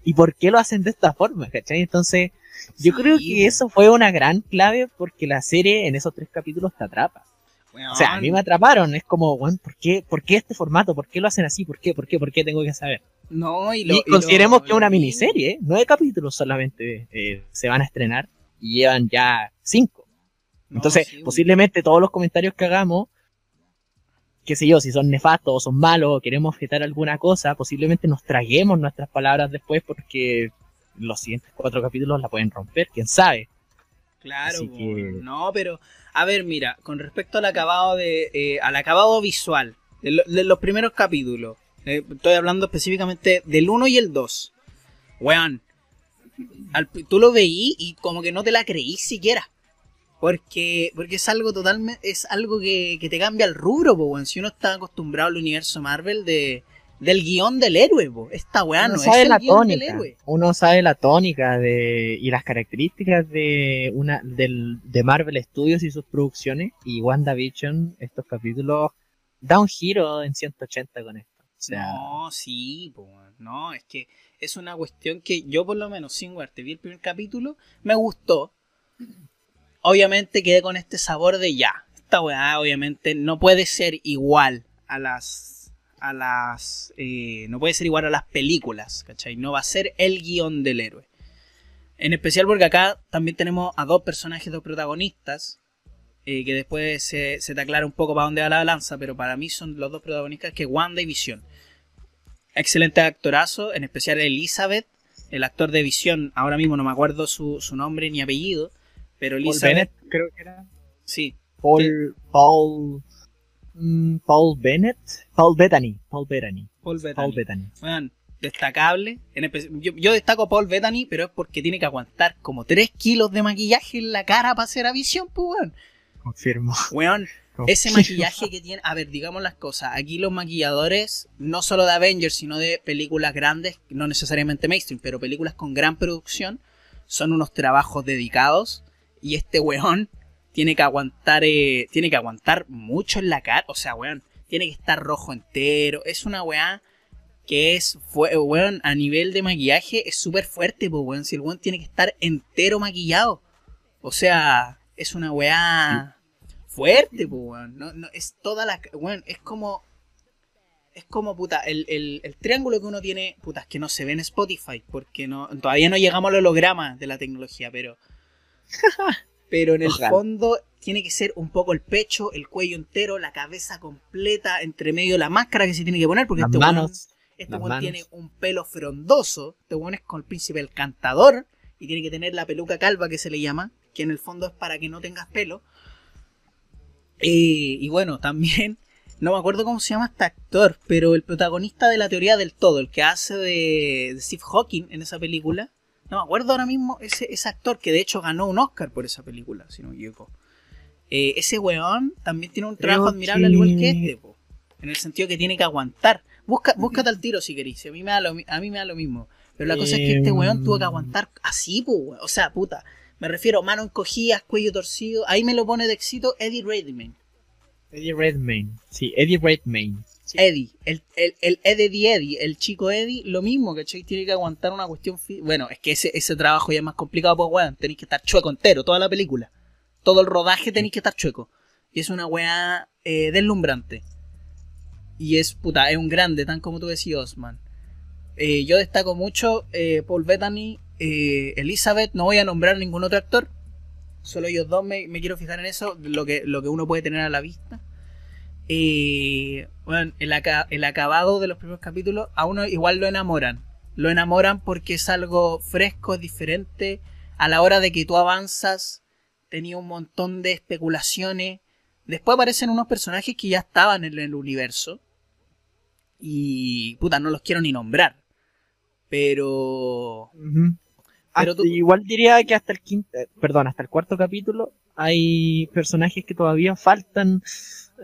y por qué lo hacen de esta forma, ¿cachai? Entonces, yo Sí, creo que eso fue una gran clave porque la serie en esos tres capítulos te atrapa. O sea, a mí me atraparon, es como, bueno, ¿por qué, ¿por qué este formato? ¿Por qué lo hacen así? ¿Por qué? ¿Por qué? ¿Por qué tengo que saber? No, y, lo, y consideremos lo- que es una miniserie, ¿eh? nueve capítulos solamente eh, se van a estrenar y llevan ya cinco. No, Entonces, sí, posiblemente todos los comentarios que hagamos, qué sé yo, si son nefastos o son malos o queremos objetar alguna cosa, posiblemente nos traguemos nuestras palabras después porque los siguientes cuatro capítulos la pueden romper, quién sabe. Claro, que- no, pero a ver, mira, con respecto al acabado de, eh, al acabado visual de, lo- de los primeros capítulos, eh, estoy hablando específicamente del 1 y el 2. Weón, al- tú lo veí y como que no te la creí siquiera. Porque, porque es algo totalmente, es algo que, que te cambia el rubro, po, weón. Si uno está acostumbrado al universo Marvel de, del guion del héroe, po. Esta weá uno no es sabe el la guion del tónica, héroe. uno sabe la tónica de y las características de una del, de Marvel Studios y sus producciones y WandaVision estos capítulos da un giro en 180 con esto. O sea, No, sí, po, no, es que es una cuestión que yo por lo menos sin te vi el primer capítulo, me gustó. Obviamente quedé con este sabor de ya. Esta weá obviamente no puede ser igual a las a las eh, no puede ser igual a las películas, ¿cachai? No va a ser el guion del héroe. En especial porque acá también tenemos a dos personajes, dos protagonistas, eh, que después se, se te aclara un poco para dónde va la balanza, pero para mí son los dos protagonistas que Wanda y Visión. Excelente actorazo, en especial Elizabeth, el actor de Visión, ahora mismo no me acuerdo su, su nombre ni apellido, pero Paul Elizabeth, Bennett creo que era sí, Paul Paul mm, Paul Bennett, Paul Bettany, Paul Bettany, Paul Bettany. Paul Bettany. Destacable. En yo, yo destaco a Paul Bettany, pero es porque tiene que aguantar como 3 kilos de maquillaje en la cara para hacer a Visión, pues weón. Confirmo. Weón, ese maquillaje que tiene. A ver, digamos las cosas. Aquí los maquilladores, no solo de Avengers, sino de películas grandes, no necesariamente mainstream, pero películas con gran producción, son unos trabajos dedicados. Y este weón tiene que aguantar. eh, tiene que aguantar mucho en la cara. O sea, weón, tiene que estar rojo entero. Es una weá que es, weón, a nivel de maquillaje es súper fuerte, pues, weón. Si el weón tiene que estar entero maquillado. O sea, es una weá fuerte, pues, weón. No, no, es toda la. Weón, es como. Es como, puta, el, el, el triángulo que uno tiene, puta, es que no se ve en Spotify, porque no todavía no llegamos al holograma de la tecnología, pero. Pero en el Ojalá. fondo tiene que ser un poco el pecho, el cuello entero, la cabeza completa, entre medio la máscara que se tiene que poner, porque Las este este manos. tiene un pelo frondoso. Este weón es con el príncipe el cantador. Y tiene que tener la peluca calva que se le llama. Que en el fondo es para que no tengas pelo. Eh, y bueno, también. No me acuerdo cómo se llama este actor. Pero el protagonista de la teoría del todo. El que hace de, de Steve Hawking en esa película. No me acuerdo ahora mismo ese, ese actor que de hecho ganó un Oscar por esa película, si no me equivoco. Eh, ese weón también tiene un Creo trabajo admirable al igual que este, po. En el sentido que tiene que aguantar. Busca, búscate al tiro si querís. A mí me da lo, a mí me da lo mismo. Pero la cosa es que este weón tuvo que Em. aguantar así, po. O sea, puta. Me refiero mano encogidas, cuello torcido. Ahí me lo pone de éxito Eddie Redmayne. Eddie Redmayne. Sí, Eddie Redmayne. Sí. Eddie, el, el, el Eddie Eddie, el chico Eddie, lo mismo, ¿cachai? Tiene que aguantar una cuestión. fi- Bueno, es que ese, ese trabajo ya es más complicado, pues, weón. Tenéis que estar chueco entero, toda la película. Todo el rodaje tenéis que estar chueco. Y es una weá eh, deslumbrante. Y es, puta, es un grande, tan como tú decías, Osman. Eh, yo destaco mucho eh, Paul Bettany, eh, Elizabeth, no voy a nombrar ningún otro actor. Solo ellos dos me, me quiero fijar en eso, lo que, lo que uno puede tener a la vista. Bueno, el, aca- el acabado de los primeros capítulos a uno igual lo enamoran. Lo enamoran porque es algo fresco, es diferente. A la hora de que tú avanzas, tenía un montón de especulaciones. Después aparecen unos personajes que ya estaban en el universo. Y puta, no los quiero ni nombrar. Pero tú- Igual diría que hasta el quinto, eh, perdón, hasta el cuarto capítulo hay personajes que todavía faltan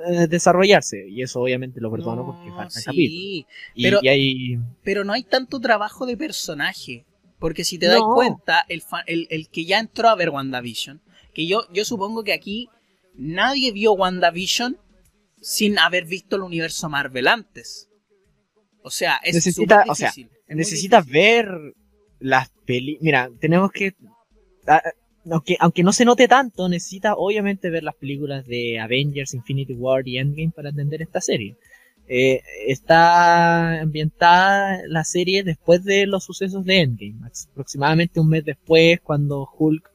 eh, desarrollarse. Y eso obviamente lo perdono porque falta sí, capítulo. Y, pero- y hay. Pero no hay tanto trabajo de personaje. Porque si te das No. cuenta, el, el, el que ya entró a ver WandaVision, que yo, yo supongo que aquí nadie vio WandaVision sin haber visto el universo Marvel antes. O sea, es Necesita- o sea, Necesitas ver las peli. Mira, tenemos que. Aunque, aunque no se note tanto, necesitas obviamente ver las películas de Avengers, Infinity War y Endgame para entender esta serie. Eh, está ambientada la serie después de los sucesos de Endgame, aproximadamente un mes después, cuando Hulk.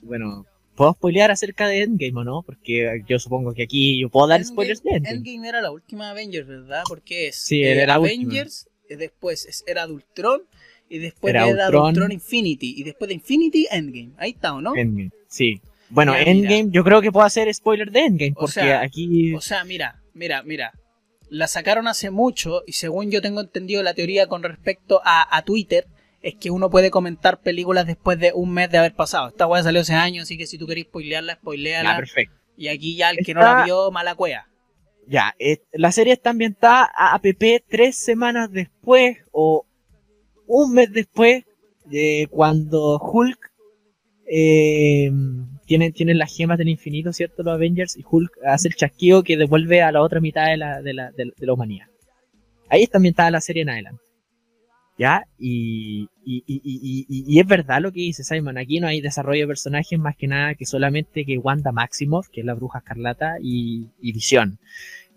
Bueno, puedo spoilear acerca de Endgame o no, porque yo supongo que aquí yo puedo dar Endgame- spoilers de Endgame. Endgame era la última Avengers, ¿verdad? Porque es Sí, era. Avengers, eh, después es- era de Ultron, y después Era de Ultron. Ultron Infinity, y después de Infinity, Endgame. Ahí está, ¿o no? Endgame, sí. Bueno, mira. Endgame, yo creo que puedo hacer spoiler de Endgame, O porque sea, aquí. O sea, mira, mira, mira. La sacaron hace mucho y según yo tengo entendido la teoría con respecto a, a Twitter, es que uno puede comentar películas después de un mes de haber pasado. Esta weá salió hace años, así que si tú querés spoilearla, spoileala. Ya, perfecto. y aquí ya el que no la vio, mala cueva. Ya, eh, la serie está ambientada a APP tres semanas después o un mes después de cuando Hulk eh, tiene, tiene las gemas del infinito, ¿cierto? Los Avengers y Hulk hace el chasquido que devuelve a la otra mitad de la, de la, de, de la humanidad. Ahí está ambientada la serie en adelante. ¿Ya? Y, y, y, y, es verdad lo que dice Simon. Aquí no hay desarrollo de personajes más que nada que solamente que Wanda Maximoff, que es la bruja escarlata, y Visión.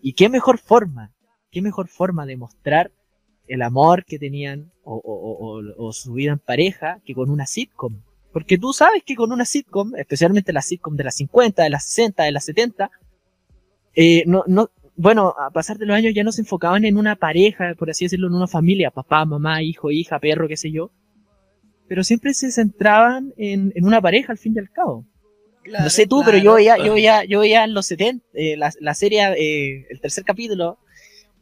Y qué mejor forma, qué mejor forma de mostrar el amor que tenían o, o- o- o- su vida en pareja que con una sitcom. Porque tú sabes que con una sitcom, especialmente la sitcom de las 50, de las 60, de las 70, eh, no, no, bueno, a pasar de los años ya no se enfocaban en una pareja, por así decirlo, en una familia, papá, mamá, hijo, hija, perro, qué sé yo. Pero siempre se centraban en, en una pareja al fin y al cabo. No sé tú, pero yo veía, yo veía, yo veía en los 70, eh, la, la serie, eh, el tercer capítulo,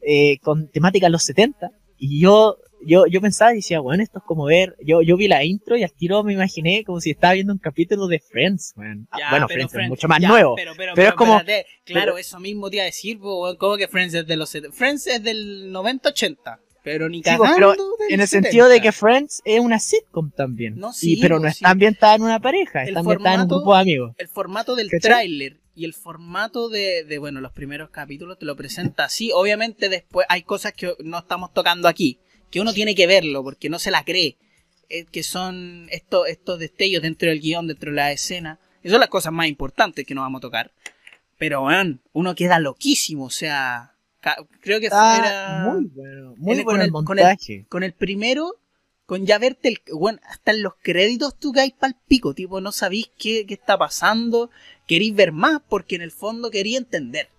eh, con temática en los 70, y yo, yo, yo pensaba y decía, bueno, esto es como ver, yo, yo vi la intro y al tiro me imaginé como si estaba viendo un capítulo de Friends, weón. Ah, Ya, bueno, pero Friends, es mucho más ya, nuevo. Pero, pero, Pero es como- espérate, claro, eso mismo te iba a decir, como que Friends es de los 70. Friends es del 90-80, pero ni Sí, cagando pero del En el sentido de 70. que Friends es una sitcom también. No, Y- sí, pero po, no sí. está ambientada en una pareja, El está ambientada en un grupo de amigos. el formato del tráiler y el formato de, de, bueno, los primeros capítulos te lo presenta así. Obviamente después hay cosas que no estamos tocando aquí, que uno tiene que verlo porque no se la cree, eh, que son estos, estos destellos dentro del guion, dentro de la escena. Y son las cosas más importantes que no vamos a tocar. Pero, weón, uno queda loquísimo, o sea, creo que era... muy bueno, muy el- bueno con el el- con el- montaje. Con el primero, con ya verte el. Bueno, hasta en los créditos tú caes pa'l pico, tipo, no sabís qué, qué está pasando, querís ver más, porque en el fondo quería entender.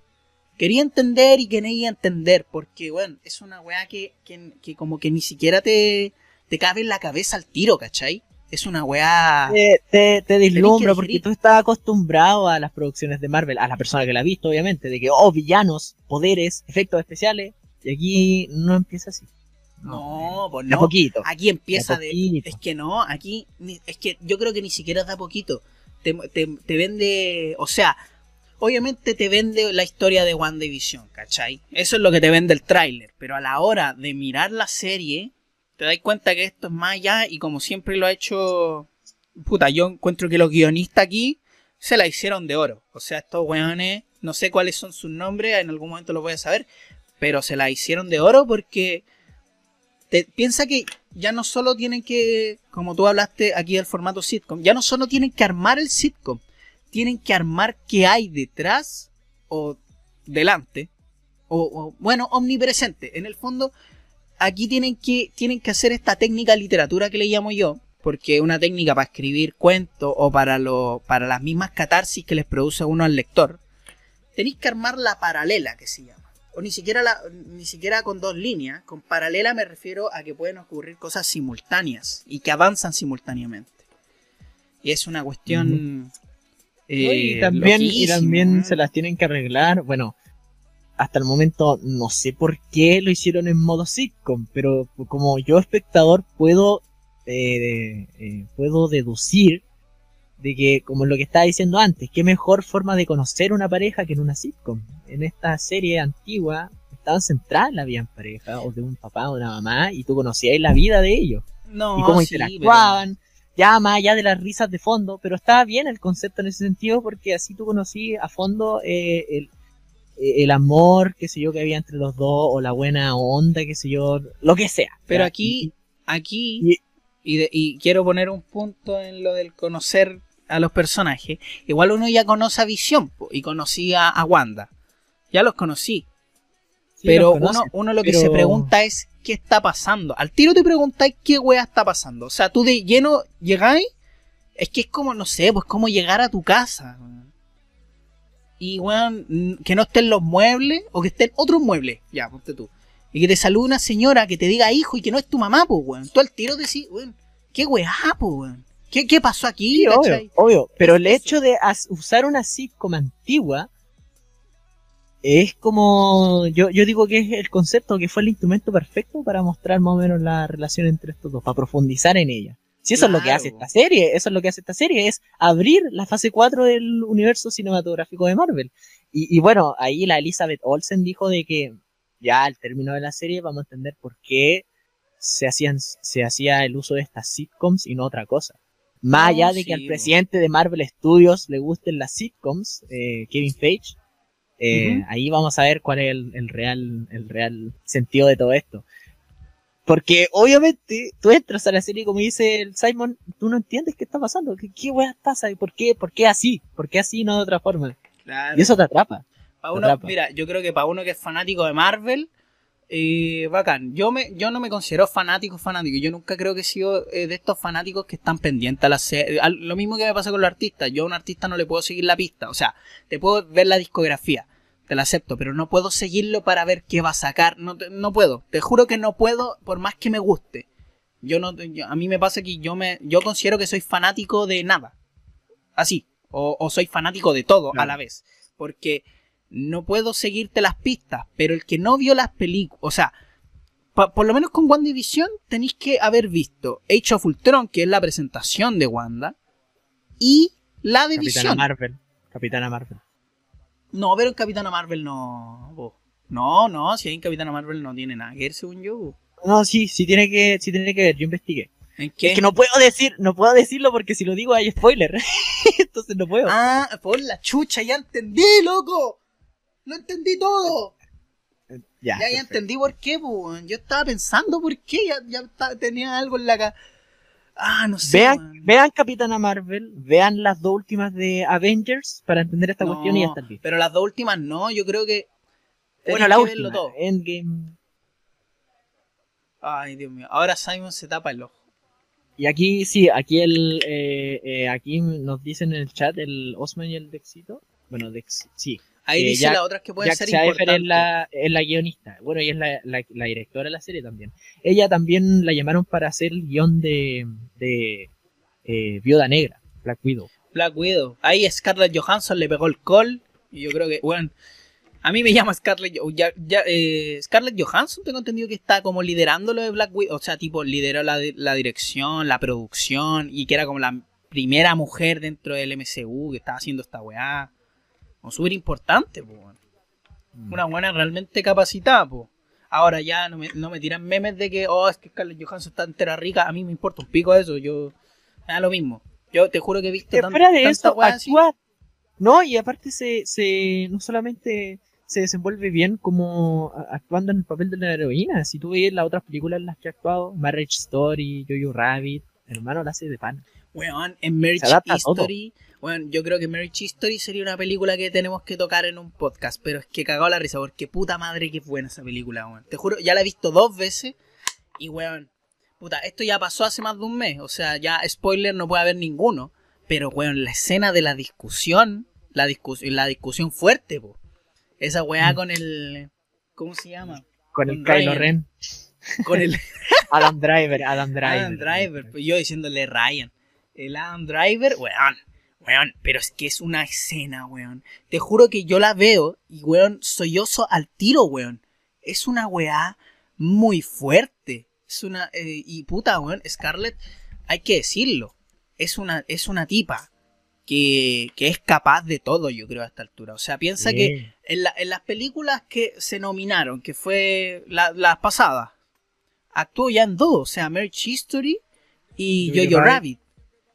Quería entender y quería entender, porque, bueno, es una weá que, que, que como que ni siquiera te, te cabe en la cabeza al tiro, ¿cachai? Es una weá. te, te, te deslumbra que porque tú estás acostumbrado a las producciones de Marvel, a la persona que la ha visto, obviamente, de que, oh, villanos, poderes, efectos especiales, y aquí no empieza así. No, pues de a no. poquito. Aquí empieza De de. poquito. Es que no, aquí. Es que yo creo que ni siquiera da poquito. Te, te, te vende. O sea, obviamente te vende la historia de WandaVision, ¿cachai? Eso es lo que te vende el tráiler. Pero a la hora de mirar la serie, te das cuenta que esto es más allá. Y como siempre lo ha hecho. Puta, yo encuentro que los guionistas aquí se la hicieron de oro. O sea, estos weones, no sé cuáles son sus nombres, en algún momento los voy a saber. Pero se la hicieron de oro porque te, piensa que ya no solo tienen que, como tú hablaste aquí del formato sitcom, ya no solo tienen que armar el sitcom, tienen que armar qué hay detrás o delante, o, bueno, omnipresente. En el fondo, aquí tienen que, tienen que hacer esta técnica literatura que le llamo yo, porque es una técnica para escribir cuentos o para, lo, para las mismas catarsis que les produce uno al lector. Tenéis que armar la paralela que se llama o ni siquiera, la, ni siquiera con dos líneas. Con paralela me refiero a que pueden ocurrir cosas simultáneas y que avanzan simultáneamente. Y es una cuestión. Eh, y también, y también ¿eh? se las tienen que arreglar. Bueno, hasta el momento no sé por qué lo hicieron en modo sitcom, pero como yo espectador puedo, eh, eh, puedo deducir de que, como lo que estaba diciendo antes, qué mejor forma de conocer una pareja que en una sitcom. En esta serie antigua estaban centradas en la vida en pareja, o de un papá o de una mamá, y tú conocías la vida de ellos. No, y cómo sí, interactuaban, ya más allá de las risas de fondo, pero estaba bien el concepto en ese sentido porque así tú conocí a fondo eh, el, eh, el amor, qué sé yo, que había entre los dos, o la buena onda, qué sé yo, lo que sea. Pero aquí, aquí, Y- y, de- y quiero poner un punto en lo del conocer a los personajes. Igual uno ya conoce a Visión y conocí a, Wanda. Ya los conocí. Sí, pero los uno, uno lo que pero- se pregunta es qué está pasando. Al tiro te preguntáis qué wea está pasando. O sea, tú de lleno llegáis. Es que es como, no sé, pues como llegar a tu casa. Y weón, que no estén los muebles o que estén otros muebles. Ya, ponte tú. Y que te salude una señora que te diga hijo y que no es tu mamá, pues weón. Tú al tiro decís, weón, qué weá, pues weón. ¿Qué, ¿Qué pasó aquí? Sí, obvio. Pero el hecho de usar una sitcom antigua es como. Yo, yo digo que es el concepto que fue el instrumento perfecto para mostrar más o menos la relación entre estos dos, para profundizar en ella. Si eso es lo que hace esta serie, eso es lo que hace esta serie, es abrir la fase 4 del universo cinematográfico de Marvel. Y, y bueno, ahí la Elizabeth Olsen dijo de que ya al término de la serie vamos a entender por qué se, hacían, se hacía el uso de estas sitcoms y no otra cosa. Más No, allá de que al presidente de Marvel Studios le gusten las sitcoms, eh, Kevin Feige, eh, ahí vamos a ver cuál es el, el real, el real sentido de todo esto. Porque obviamente tú entras a la serie como dice el Simon, tú no entiendes qué está pasando, qué, qué weas pasa y por qué, por qué así, por qué así y no de otra forma. Claro. Y eso te atrapa. Pa' Te uno- atrapa. mira, yo creo que para uno que es fanático de Marvel, eh, bacán. Yo me, yo no me considero fanático, fanático. Yo nunca creo que he sido eh, de estos fanáticos que están pendientes a la serie. Lo mismo que me pasa con los artistas. Yo a un artista no le puedo seguir la pista. O sea, te puedo ver la discografía. Te la acepto, pero no puedo seguirlo para ver qué va a sacar. No, te- no puedo. Te juro que no puedo, por más que me guste. Yo no, yo- a mí me pasa que yo me, yo considero que soy fanático de nada. Así. O, o soy fanático de todo a la vez. Porque no puedo seguirte las pistas, pero el que no vio las películas, o sea, por lo menos con WandaVision tenéis que haber visto Age of Ultron, que es la presentación de Wanda, y la de Capitana Vision. Marvel. Capitana Marvel. No, pero en Capitana Marvel no. bo. No, no, si hay en Capitana Marvel no tiene nada que ver, según yo. bo. No, sí, sí tiene que, sí tiene que ver, yo investigué. ¿En qué? Es que no puedo decir, no puedo decirlo porque si lo digo hay spoiler. Entonces no puedo. Ah, por la chucha, ya entendí, loco. Lo entendí todo. ya, Ya, ya perfecto. entendí por qué, weón. Yo estaba pensando por qué, ya, ya tenía algo en la cabeza. Ah, no sé. Vean, vean Capitana Marvel, vean las dos últimas de Avengers para entender esta No, cuestión y ya están listos. Pero las dos últimas no, yo creo que. Bueno, la que última, todo. Endgame. Ay, Dios mío. Ahora Simon se tapa el ojo. Y aquí, sí, aquí el, eh, eh, aquí nos dicen en el chat el Osman y el Dexito. Bueno, Dex, sí. Ahí dice Jack- las otras que pueden Jack ser Cypher importantes. es la, es la guionista. Bueno, y es la, la, la directora de la serie también. Ella también la llamaron para hacer el guion de, de eh, Viuda Negra, Black Widow. Black Widow. Ahí Scarlett Johansson le pegó el call. Y yo creo que, bueno. A mí me llama Scarlett, ya, ya, eh, Scarlett Johansson, tengo entendido que está como liderando lo de Black Widow. O sea, tipo, lideró la, la dirección, la producción. Y que era como la primera mujer dentro del MCU que estaba haciendo esta weá. Como súper importante, po, weón. Una buena realmente capacitada, po. Ahora ya no me, no me tiran memes de que, oh, es que Scarlett Johansson está entera rica. A mí me importa un pico eso. Yo, me da lo mismo. Yo te juro que he visto tan- fuera de tanta eso, actúa. No, y aparte se, se, no solamente se desenvuelve bien como actuando en el papel de la heroína. Si tú ves las otras películas en las que ha actuado, Marriage Story, Jojo Rabbit, hermano, la hace de pan. Weón, en Marriage todo. Weón, yo creo que Marriage History sería una película que tenemos que tocar en un podcast. Pero es que cagado la risa, porque puta madre que es buena esa película, weón. Te juro, ya la he visto dos veces. Y weón, puta, esto ya pasó hace más de un mes. O sea, ya spoiler no puede haber ninguno. Pero weón, la escena de la discusión. La, discus la discusión fuerte, po. Esa weá Mm. con el. ¿Cómo se llama? Con el Kylo. Ren. Con el. Adam Driver, Adam Driver. Adam Driver, pues yo diciéndole Ryan. El Adam Driver, weón, weón, pero es que es una escena, weón. Te juro que yo la veo y, weón, sollozo al tiro, weón. Es una weá muy fuerte. Es una, eh, y puta, weón, Scarlett, hay que decirlo. Es una, es una tipa que, que es capaz de todo, yo creo, a esta altura. O sea, piensa que en, la- en las películas que se nominaron, que fue la- las pasadas, actuó ya en dos, o sea, Marriage History y Jojo Jojo Rabbit. Rabbit.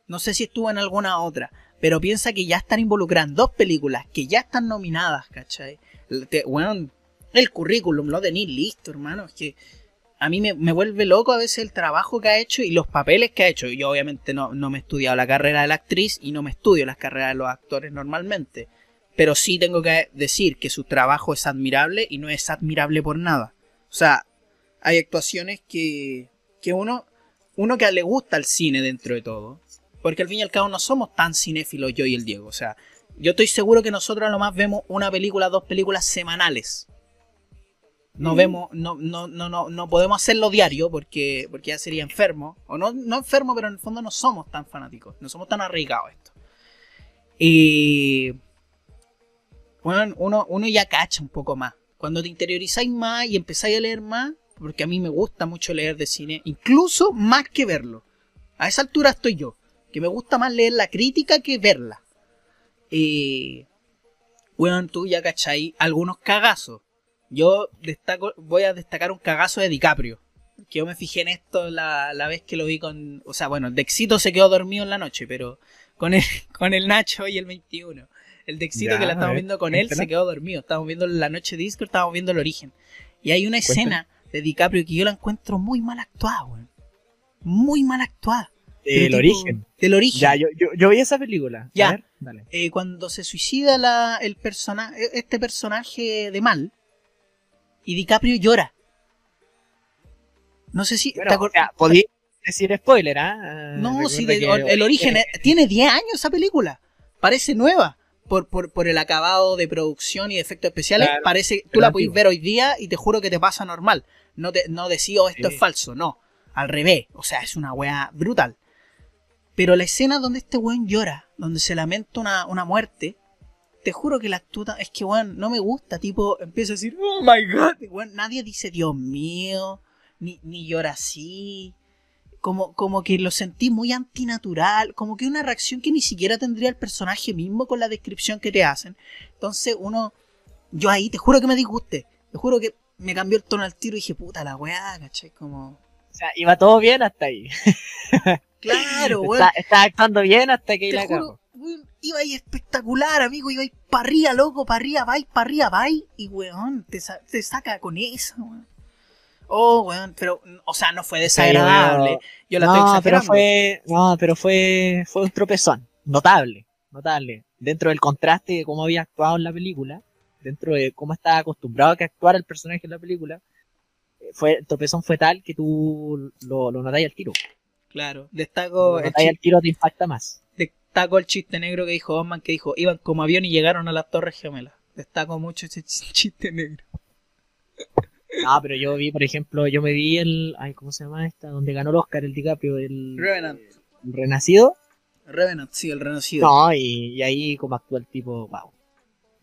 No sé si estuvo en alguna otra, pero piensa que ya están involucradas en dos películas que ya están nominadas, ¿cachai? Weón, el currículum lo tenéis listo, hermano. Es que a mí me, me vuelve loco a veces el trabajo que ha hecho y los papeles que ha hecho. Yo obviamente no, no me he estudiado la carrera de la actriz y no me estudio las carreras de los actores normalmente. Pero sí tengo que decir que su trabajo es admirable y no es admirable por nada. O sea, hay actuaciones que, que uno, uno que le gusta el cine dentro de todo. Porque al fin y al cabo no somos tan cinéfilos yo y el Diego. O sea, yo estoy seguro que nosotros a lo más vemos una película, dos películas semanales. No Mm. vemos, no, no, no, no, no podemos hacerlo diario porque, porque ya sería enfermo. O no, no enfermo, pero en el fondo no somos tan fanáticos. No somos tan arraigados a esto. Y bueno, uno, uno ya cacha un poco más. Cuando te interiorizáis más y empezáis a leer más, porque a mí me gusta mucho leer de cine, incluso más que verlo. A esa altura estoy yo, que me gusta más leer la crítica que verla. Y bueno, tú ya cachai algunos cagazos. Yo destaco, voy a destacar un cagazo de DiCaprio. Que yo me fijé en esto la, la vez que lo vi con. O sea, bueno, Dexito se quedó dormido en la noche, pero con el, con el Nacho y el 21. El Dexito Ya, que la estamos ver, viendo con él se quedó dormido. Estábamos viendo la noche de Discord, estábamos viendo el origen. Y hay una escena de DiCaprio que yo la encuentro muy mal actuada, weón. Muy mal actuada. Pero El tipo- origen. Del origen. Ya, yo, yo, yo vi esa película. Ya. A ver, dale. Eh, cuando se suicida la, el persona, este personaje de mal y DiCaprio llora. No sé si. Bueno, ¿te acor- o sea, podía decir spoiler, ¿ah? Ah, no, sí, de- el origen eh, tiene 10 años esa película. Parece nueva. Por, por, por el acabado de producción y de efectos especiales, Claro, parece. Tú la antiguo. ver hoy día y te juro que te pasa normal. No, te, no decís, oh, esto Sí. es falso. No, al revés. O sea, es una wea brutal. Pero la escena donde este weón llora, donde se lamenta una, una muerte, te juro que la actúa. Es que, weón, no me gusta. Tipo, empieza a decir, oh my god. Weón, nadie dice, Dios mío, ni, ni llora así. Como, como que lo sentí muy antinatural. Como que una reacción que ni siquiera tendría el personaje mismo con la descripción que te hacen. Entonces, uno. Yo ahí te juro que me disgusté. Te juro que me cambió el tono al tiro y dije, puta la weá, ¿cachai? Como. O sea, iba todo bien hasta ahí. Claro, weón. Está, está actuando bien hasta que la juro, weón, iba ahí espectacular, amigo. Iba ahí para arriba, loco, para arriba, vais, para arriba, vais. Y, weón, te, sa- te saca con esa, weón. Oh, weón, pero, o sea, no fue desagradable. Yo la estoy No, pero exagerando. fue, no, pero fue, fue un tropezón. Notable, notable. Dentro del contraste de cómo había actuado en la película, dentro de cómo estaba acostumbrado a que actuara el personaje en la película, eh, fue, el tropezón fue tal que tú lo, lo notáis al tiro. Claro, destaco el, al tiro te impacta más. destaco el chiste negro que dijo Osman, que dijo, iban como avión y llegaron a las Torres Gemelas. Destaco mucho ese ch- chiste negro. No, pero yo vi, por ejemplo, yo me vi el, ay, ¿cómo se llama esta? Donde ganó el Oscar el DiCaprio, el, Revenant. el Renacido. Revenant, sí, el renacido. No, y, y ahí como actúa el tipo, wow.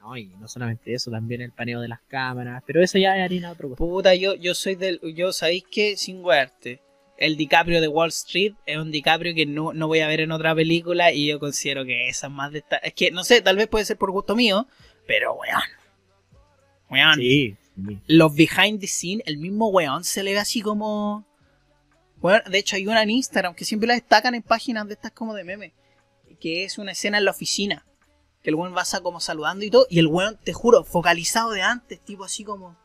No, y no solamente eso, también el paneo de las cámaras, pero eso ya es harina de otro. Puta, yo, yo soy del. Yo sabéis que, sin wearte, el DiCaprio de Wall Street es un DiCaprio que no, no voy a ver en otra película y yo considero que esa es más de esta. Es que, no sé, tal vez puede ser por gusto mío, pero weón. Weón. Sí. Los behind the scene, el mismo weón se le ve así como. Bueno, de hecho hay una en Instagram que siempre la destacan en páginas de estas como de meme. Que es una escena en la oficina. Que el weón va como saludando y todo. Y el weón, te juro, focalizado de antes, tipo así como.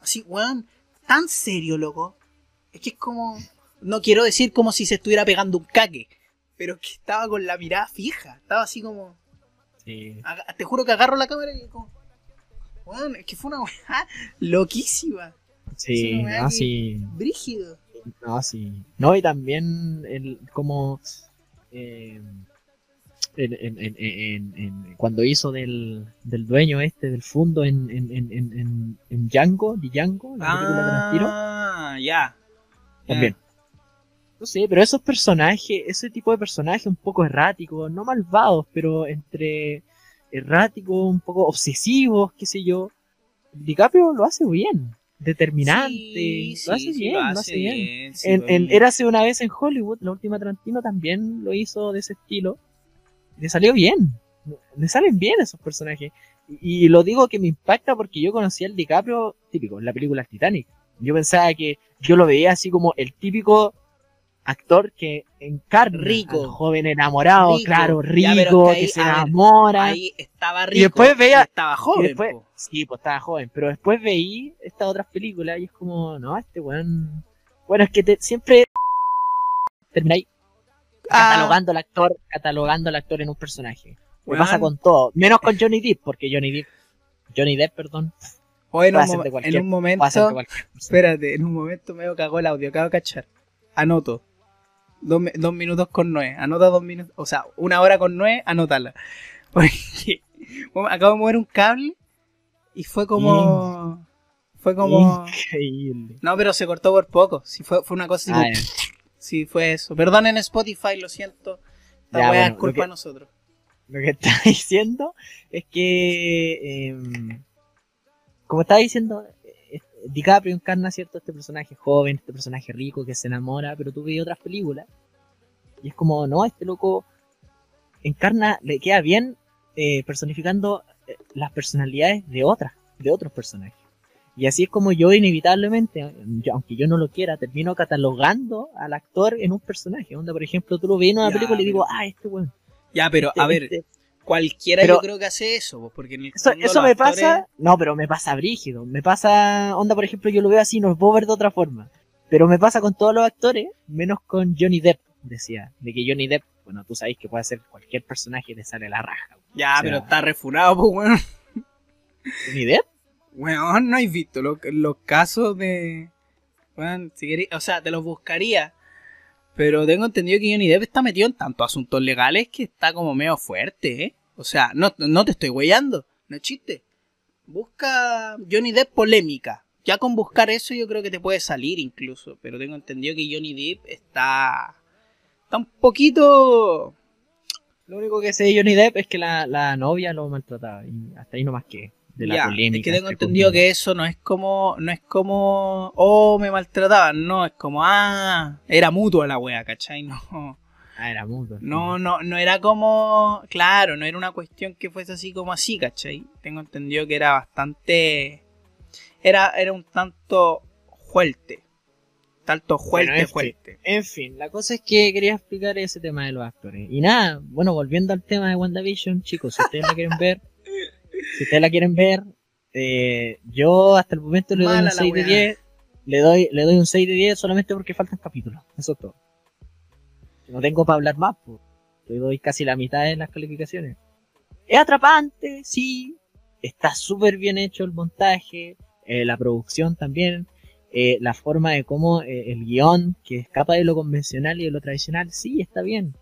Así, weón, tan serio, loco. Es que es como. No quiero decir como si se estuviera pegando un caque. Pero es que estaba con la mirada fija. Estaba así como. sí. Aga- Te juro que agarro la cámara y como. Weón, es que fue una weá loquísima. Sí, weá no, Brígido. no, sí. No, y también el, como eh, en, en- en- en- en- cuando hizo del, del dueño este del fondo en, en, en, en, en, Django, de Django, la película de Tarantino, Ah, ya. También. No sé, pero esos personajes, ese tipo de personajes un poco erráticos, no malvados, pero entre erráticos, un poco obsesivos, qué sé yo. DiCaprio lo hace bien, determinante, Sí, lo hace sí, bien, lo lo hace hace bien. bien, sí, en, lo en hace Érase una vez en Hollywood, la última Tarantino también lo hizo de ese estilo. le salió bien. Le salen bien esos personajes. Y, y lo digo que me impacta porque yo conocí al DiCaprio típico, en la película Titanic. Yo pensaba que yo lo veía así como el típico actor que encarna Rico. al joven enamorado, Rico. claro, rico, que ahí, que se ver, enamora. Ahí estaba rico. Y después veía- Estaba Y joven. después- po. sí, pues estaba joven, pero después veí estas otras películas y es como, no, este weón. Bueno, es que te- siempre termináis Ah, catalogando al actor, catalogando al actor en un personaje. Me pasa con todo, menos con Johnny Depp, porque Johnny Depp, Johnny Depp, perdón, O en, un, de en de momento. Espérate, en un momento me cagó el audio, acabo de cachar. Anoto. Dos, dos minutos con nueve. Anota dos minutos. O sea, una hora con nueve, anótala. Porque acabo de mover un cable y fue como. Fue como. Increíble. No, pero se cortó por poco. Sí, fue, fue una cosa así. Ah, como-. Sí, fue eso. Perdonen Spotify, lo siento. Esta Ya, bueno, es culpa que- de nosotros. Lo que está diciendo es que, em, como estaba diciendo, eh, DiCaprio encarna cierto este personaje joven, este personaje rico que se enamora, pero tú ves otras películas y es como, no, este loco encarna, le queda bien eh, personificando eh, las personalidades de otras, de otros personajes. Y así es como yo inevitablemente, yo- aunque yo no lo quiera, termino catalogando al actor en un personaje. Onda, por ejemplo, tú lo ves en una Ya, película y digo, ah, este weón. Ya, pero a este- ver, este- cualquiera pero- yo creo que hace eso, po, porque en el Eso, eso me actores- pasa, no, pero me pasa brígido. Me pasa, onda, por ejemplo, yo lo veo así, no lo puedo ver de otra forma. Pero me pasa con todos los actores, menos con Johnny Depp, decía. De que Johnny Depp, bueno, tú sabes que puede hacer cualquier personaje y te sale la raja. Ya, O sea- pero está refunado, pues, weón. ¿Johnny Depp? Weón, no has visto lo- los casos de. Weón, si querí- o sea, te los buscaría. Pero tengo entendido que Johnny Depp está metido en tantos asuntos legales que está como medio fuerte, ¿eh? O sea, no, no te estoy huellando, no es chiste. Busca Johnny Depp polémica. Ya con buscar eso yo creo que te puede salir incluso. Pero tengo entendido que Johnny Depp está. Está un poquito. Lo único que sé de Johnny Depp es que la, la novia lo maltrataba. Y hasta ahí nomás que. De la Ya, polémica. Es que tengo entendido que eso no es como, no es como, oh, me maltrataban, no, es como, ah, era mutua la wea, ¿cachai? No, Ah, era mudo. no, no, no era como, claro, no era una cuestión que fuese así como así, ¿cachai? Tengo entendido que era bastante, era, era un tanto fuerte, tanto fuerte, fuerte. En fin, la cosa es que quería explicar ese tema de los actores. Y nada, bueno, volviendo al tema de WandaVision, chicos, si ustedes la quieren ver, si ustedes la quieren ver, eh, yo hasta el momento le doy un la 6 de weá. 10. Le doy, le doy un 6 de 10 solamente porque faltan capítulos. Eso es todo. No tengo para hablar más, pues. Le doy casi la mitad de las calificaciones. Es atrapante, sí. Está súper bien hecho el montaje, eh, la producción también eh, la forma de cómo eh, el guion que escapa de lo convencional y de lo tradicional, sí, está bien.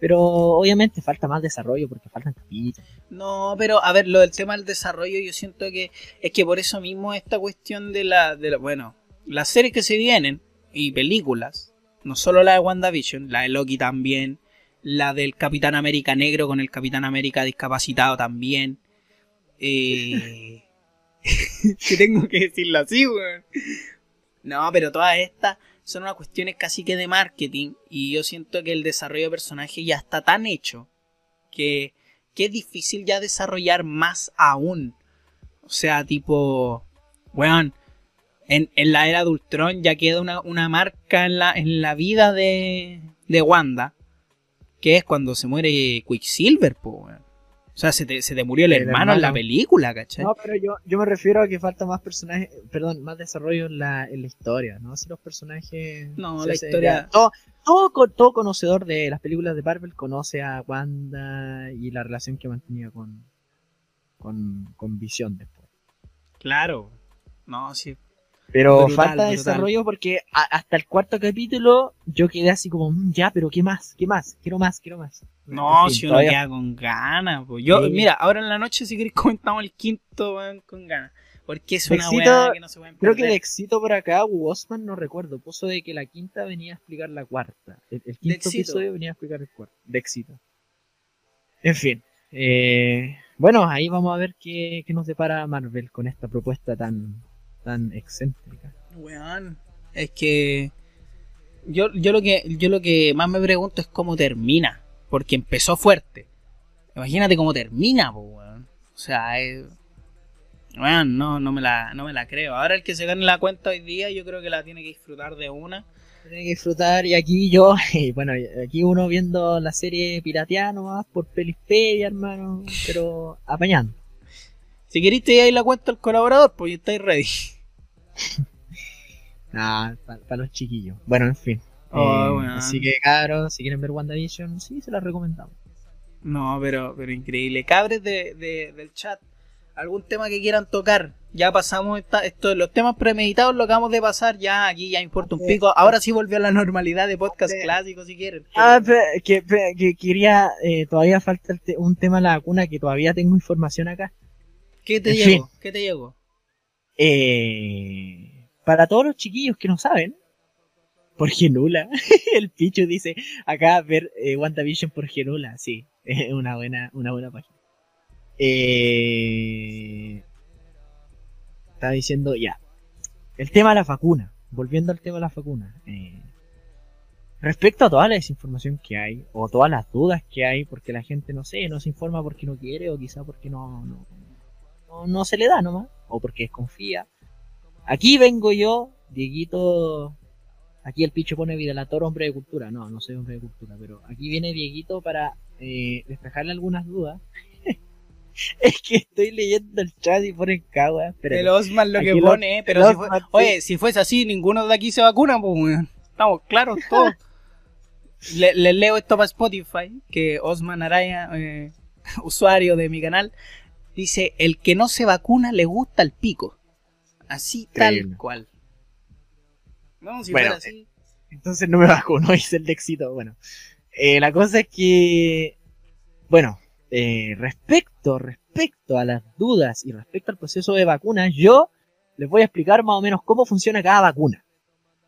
Pero obviamente falta más desarrollo porque faltan capítulos. No, pero a ver, lo del tema del desarrollo, yo siento que es que por eso mismo esta cuestión de la, de la bueno, las series que se vienen y películas, no solo la de WandaVision, la de Loki también, la del Capitán América negro con el Capitán América discapacitado también. Eh... que tengo que decirlo así, weón. No, pero todas estas son unas cuestiones casi que de marketing y yo siento que el desarrollo de personaje ya está tan hecho que es difícil ya desarrollar más aún. O sea, tipo, weón, en, en la era de Ultron ya queda una, una marca en la, en la vida de, de Wanda, que es cuando se muere Quicksilver, po. O sea, se te, se te murió el, El hermano, en la película, ¿cachai? No, pero yo, yo me refiero a que falta más personajes, perdón, más desarrollo en la, en la historia, ¿no? Si los personajes... No, la historia- Todo, todo, todo conocedor de las películas de Marvel conoce a Wanda y la relación que mantenía con, con, con Visión después. Claro. No, sí. Pero Brutal, falta brutal. desarrollo porque a- hasta el cuarto capítulo yo quedé así como, "Mm, ya, pero ¿qué más? ¿Qué más? Quiero más, quiero más. No, si uno todavía- queda con ganas. pues. Yo, Sí. mira, ahora en la noche si queréis comentamos el quinto, con ganas. Porque es una weá que no se pueden Creo que de éxito por acá, Osman no recuerdo, puso de que la quinta venía a explicar la cuarta. El, el quinto episodio venía a explicar el cuarto. De éxito. En fin. eh, bueno, ahí vamos a ver qué, qué nos depara Marvel con esta propuesta tan, tan excéntrica. Weón, es que yo, yo lo que yo lo que más me pregunto es cómo termina, porque empezó fuerte. Imagínate cómo termina, po, weón. O sea, es... Bueno, no, no, me la, no me la creo. Ahora el que se gane la cuenta hoy día, yo creo que la tiene que disfrutar de una. Tiene que disfrutar y aquí yo, bueno, aquí uno viendo la serie pirateada nomás por Pelispedia, hermano, pero apañando. Si queréis te ahí la cuenta al colaborador, pues ya estáis ready. Nah, para los chiquillos. Bueno, en fin. Oh, Eh, bueno. Así que, cabros, si quieren ver WandaVision, sí, se la recomendamos. No, pero, pero increíble. Cabres de, de- del chat, algún tema que quieran tocar. Ya pasamos esta, esto, los temas premeditados lo acabamos de pasar, ya aquí ya importa un pico. Ahora sí volvió a la normalidad de podcast Sí. clásico si quieren. Ah, pe- que, pe- que quería, eh, todavía falta un tema de la vacuna que todavía tengo información acá. ¿Qué te en llegó? ¿Qué te llegó? Eh, para todos los chiquillos que no saben, por Genula, el Pichu dice acá ver eh, WandaVision por Genula, sí, es una buena, una buena página. Eh, está diciendo ya, el tema de la vacuna, volviendo al tema de la vacuna. eh, respecto a toda la desinformación que hay, o todas las dudas que hay, porque la gente no sé, no se informa porque no quiere, o quizá porque no, no, no, no se le da nomás, o porque desconfía. Aquí vengo yo, Dieguito. Aquí el picho pone Vidalator, hombre de cultura. No, no soy hombre de cultura, pero aquí viene Dieguito para eh, despejarle algunas dudas. es que estoy leyendo el chat y ponen cagua. Pero El Osman lo Aquí que lo- pone, eh, pero si fue- oye, si fuese así, ninguno de aquí se vacuna, pues. Estamos claros todos. Le- Les leo esto para Spotify, que Osman Araya, eh, usuario de mi canal, dice, el que no se vacuna le gusta el pico. Así Increíble. tal cual. No, si Bueno, fuera así. entonces no me vacuno, hice el de éxito. Bueno, eh, la cosa es que, bueno, eh, respecto, respecto a las dudas y respecto al proceso de vacunas, yo les voy a explicar más o menos cómo funciona cada vacuna.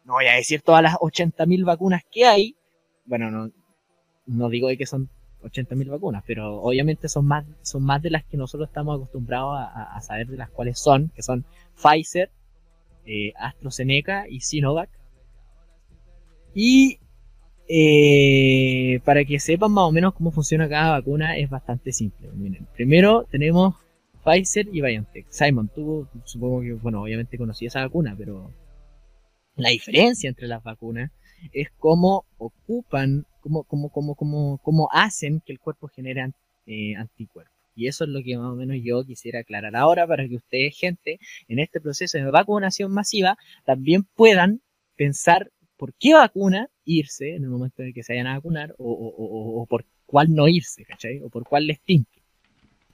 No voy a decir todas las 80.000 vacunas que hay. Bueno, no, no digo de que son 80.000 vacunas, pero obviamente son más, son más de las que nosotros estamos acostumbrados a, saber de las cuales son, que son Pfizer, eh, AstraZeneca y Sinovac. Y eh, para que sepan más o menos cómo funciona cada vacuna es bastante simple. Miren, primero tenemos Pfizer y BioNTech. Simon, tú supongo que, bueno, obviamente conocí esa vacuna, pero la diferencia entre las vacunas es cómo ocupan, cómo, cómo, cómo, cómo, cómo hacen que el cuerpo genere eh, anticuerpos. Y eso es lo que más o menos yo quisiera aclarar ahora para que ustedes, gente, en este proceso de vacunación masiva, también puedan pensar por qué vacuna irse en el momento en el que se vayan a vacunar o, o- o- o por cuál no irse, ¿cachai? O por cuál les tinque.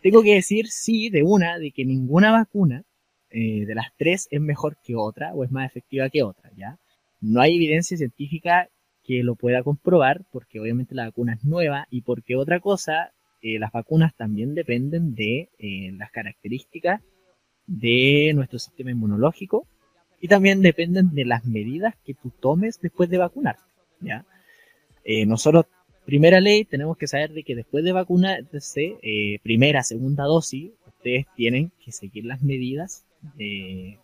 Tengo que decir sí de una, de que ninguna vacuna eh, de las tres es mejor que otra o es más efectiva que otra, ¿ya? No hay evidencia científica que lo pueda comprobar porque obviamente la vacuna es nueva y porque otra cosa, eh, las vacunas también dependen de eh, las características de nuestro sistema inmunológico y también dependen de las medidas que tú tomes después de vacunarte, ¿ya? Eh, nosotros, primera ley, tenemos que saber de que después de vacunarse, eh, primera, segunda dosis, ustedes tienen que seguir las medidas de-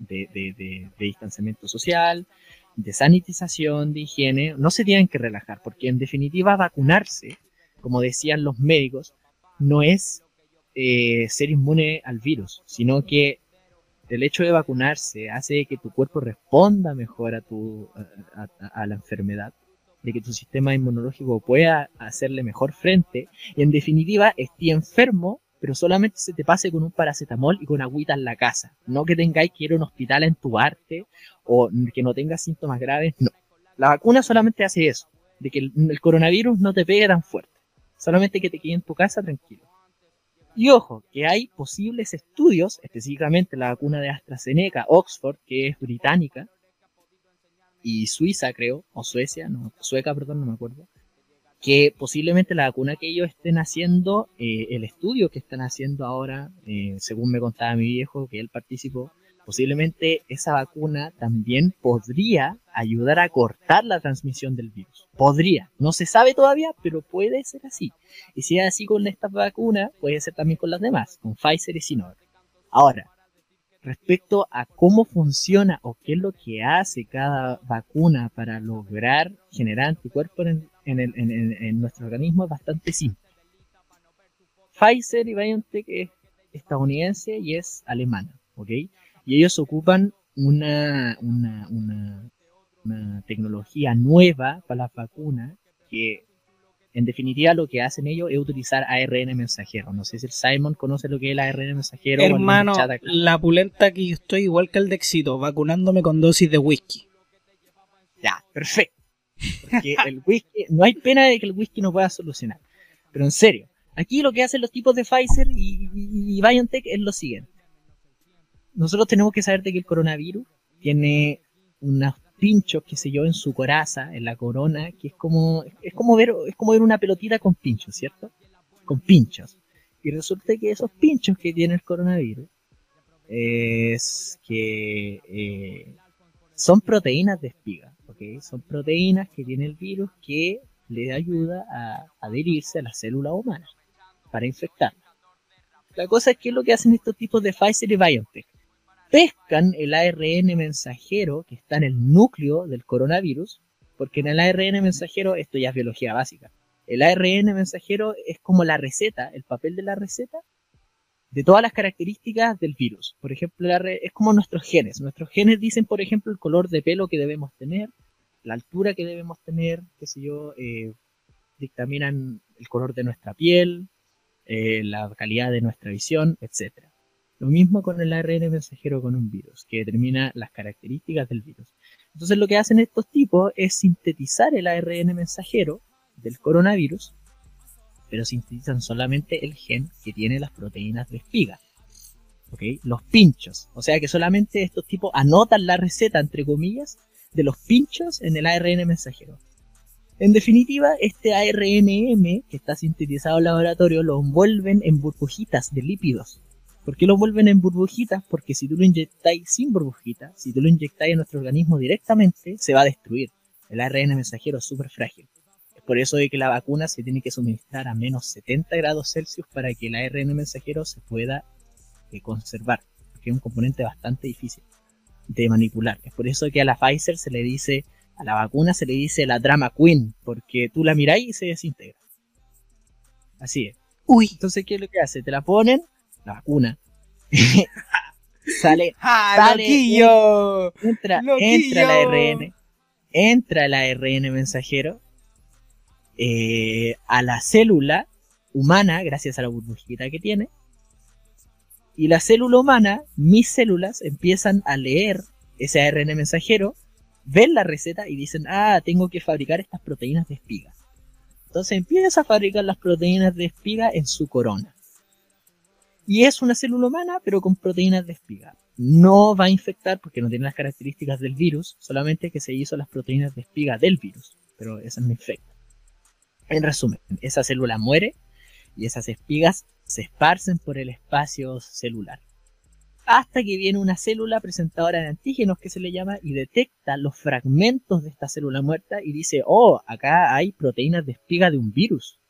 de distanciamiento social, de sanitización, de higiene, no se tienen que relajar, porque en definitiva vacunarse, como decían los médicos, no es eh, ser inmune al virus, sino que el hecho de vacunarse hace que tu cuerpo responda mejor a, tu, a, a- a la enfermedad, de que tu sistema inmunológico pueda hacerle mejor frente, y en definitiva esté enfermo, pero solamente se te pase con un paracetamol y con agüita en la casa. No que tengáis que ir a un hospital a entubarte o que no tengas síntomas graves, no. La vacuna solamente hace eso, de que el, el coronavirus no te pegue tan fuerte, solamente que te quede en tu casa tranquilo. Y ojo, que hay posibles estudios, específicamente la vacuna de AstraZeneca, Oxford, que es británica, y Suiza creo, o Suecia, no, Sueca, perdón, no me acuerdo, que posiblemente la vacuna que ellos estén haciendo, eh, el estudio que están haciendo ahora, eh, según me contaba mi viejo, que él participó, posiblemente esa vacuna también podría ayudar a cortar la transmisión del virus. Podría, no se sabe todavía, pero puede ser así. Y si es así con esta vacuna, puede ser también con las demás, con Pfizer y Sinovac. Ahora, respecto a cómo funciona o qué es lo que hace cada vacuna para lograr generar anticuerpos en, en el- en- nuestro organismo es bastante simple. Pfizer y BioNTech es estadounidense y es alemana, ¿ok? Y ellos ocupan una, una, una, una tecnología nueva para las vacunas que en definitiva lo que hacen ellos es utilizar ARN mensajero. No sé si el Simon conoce lo que es el ARN mensajero. Hermano, la pulenta que yo estoy igual que el de éxito, vacunándome con dosis de whisky. Ya, perfecto. Porque el whisky, no hay pena de que el whisky no pueda solucionar. Pero en serio, aquí lo que hacen los tipos de Pfizer y, y BioNTech es lo siguiente. Nosotros tenemos que saber de que el coronavirus tiene unos pinchos, qué sé yo, en su coraza, en la corona, que es como, es como ver, es como ver una pelotita con pinchos, ¿cierto? Con pinchos. Y resulta que esos pinchos que tiene el coronavirus es que eh, son proteínas de espiga, ¿ok? Son proteínas que tiene el virus que le ayuda a adherirse a la célula humana para infectarla. La cosa es que lo que hacen estos tipos de Pfizer y BioNTech pescan el ARN mensajero que está en el núcleo del coronavirus, porque en el ARN mensajero, esto ya es biología básica, el ARN mensajero es como la receta, el papel de la receta de todas las características del virus. Por ejemplo, es como nuestros genes. Nuestros genes dicen, por ejemplo, el color de pelo que debemos tener, la altura que debemos tener, qué sé yo, eh, dictaminan el color de nuestra piel, eh, la calidad de nuestra visión, etcétera. Lo mismo con el ARN mensajero con un virus, que determina las características del virus. Entonces lo que hacen estos tipos es sintetizar el ARN mensajero del coronavirus, pero sintetizan solamente el gen que tiene las proteínas de espiga. Los pinchos. O sea que solamente estos tipos anotan la receta, entre comillas, de los pinchos en el ARN mensajero. En definitiva, este ARNM que está sintetizado en laboratorio lo envuelven en burbujitas de lípidos ¿Por qué lo vuelven en burbujitas? Porque si tú lo inyectáis sin burbujitas, si tú lo inyectáis en nuestro organismo directamente, se va a destruir. El ARN mensajero es súper frágil. Es por eso de que la vacuna se tiene que suministrar a menos 70 grados Celsius para que el ARN mensajero se pueda eh, conservar. Porque es un componente bastante difícil de manipular. Es por eso que a la Pfizer se le dice, a la vacuna se le dice la drama queen, porque tú la miráis y se desintegra. Así es. Uy. Entonces, ¿qué es lo que hace? Te la ponen, la vacuna, sale, ¡Ah, sale entra, entra el ARN, entra el ARN mensajero eh, a la célula humana, gracias a la burbujita que tiene, y la célula humana, mis células, empiezan a leer ese ARN mensajero, ven la receta y dicen, ah, tengo que fabricar estas proteínas de espiga. Entonces empieza a fabricar las proteínas de espiga en su corona. Y es una célula humana, pero con proteínas de espiga. No va a infectar porque no tiene las características del virus, solamente que se hizo las proteínas de espiga del virus, pero esas no infectan. En resumen, esa célula muere y esas espigas se esparcen por el espacio celular. Hasta que viene una célula presentadora de antígenos que se le llama y detecta los fragmentos de esta célula muerta y dice, oh, acá hay proteínas de espiga de un virus.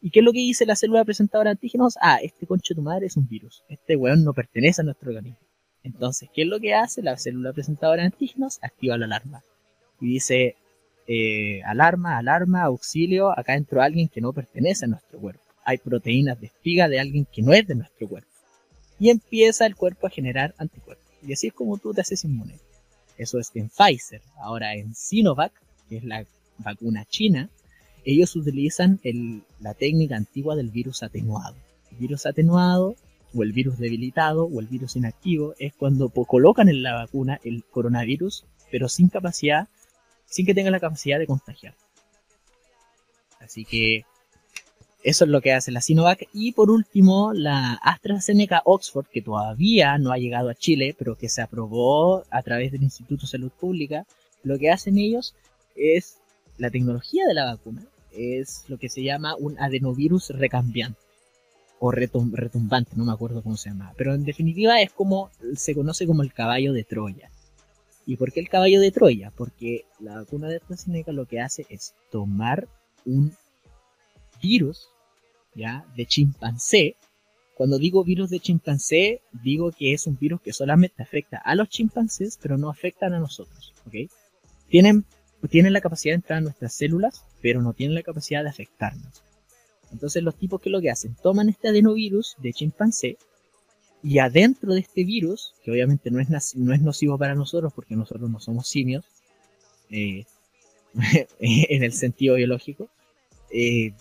¿Y qué es lo que dice la célula presentadora de antígenos? Ah, este concho de tu madre es un virus. Este weón no pertenece a nuestro organismo. Entonces, ¿qué es lo que hace la célula presentadora de antígenos? Activa la alarma. Y dice, eh, alarma, alarma, auxilio, acá entró alguien que no pertenece a nuestro cuerpo. Hay proteínas de espiga de alguien que no es de nuestro cuerpo. Y empieza el cuerpo a generar anticuerpos. Y así es como tú te haces inmune. Eso es en Pfizer. Ahora en Sinovac, que es la vacuna china, ellos utilizan la técnica antigua del virus atenuado. El virus atenuado o el virus debilitado o el virus inactivo es cuando colocan en la vacuna el coronavirus, pero sin capacidad, sin que tenga la capacidad de contagiar. Así que eso es lo que hace la Sinovac. Y por último, la AstraZeneca Oxford, que todavía no ha llegado a Chile, pero que se aprobó a través del Instituto de Salud Pública, lo que hacen ellos es la tecnología de la vacuna es lo que se llama un adenovirus recambiante o retumbante, no me acuerdo cómo se llama, pero en definitiva es como se conoce como el caballo de Troya. ¿Y por qué el caballo de Troya? Porque la vacuna de AstraZeneca lo que hace es tomar un virus, ¿ya? De chimpancé. Cuando digo virus de chimpancé, digo que es un virus que solamente afecta a los chimpancés, pero no afectan a nosotros, ¿ok? Tienen tienen la capacidad de entrar a nuestras células, pero no tienen la capacidad de afectarnos. Entonces los tipos que lo que hacen, toman este adenovirus de chimpancé y adentro de este virus, que obviamente no es, no es nocivo para nosotros porque nosotros no somos simios, eh, en el sentido biológico, eh,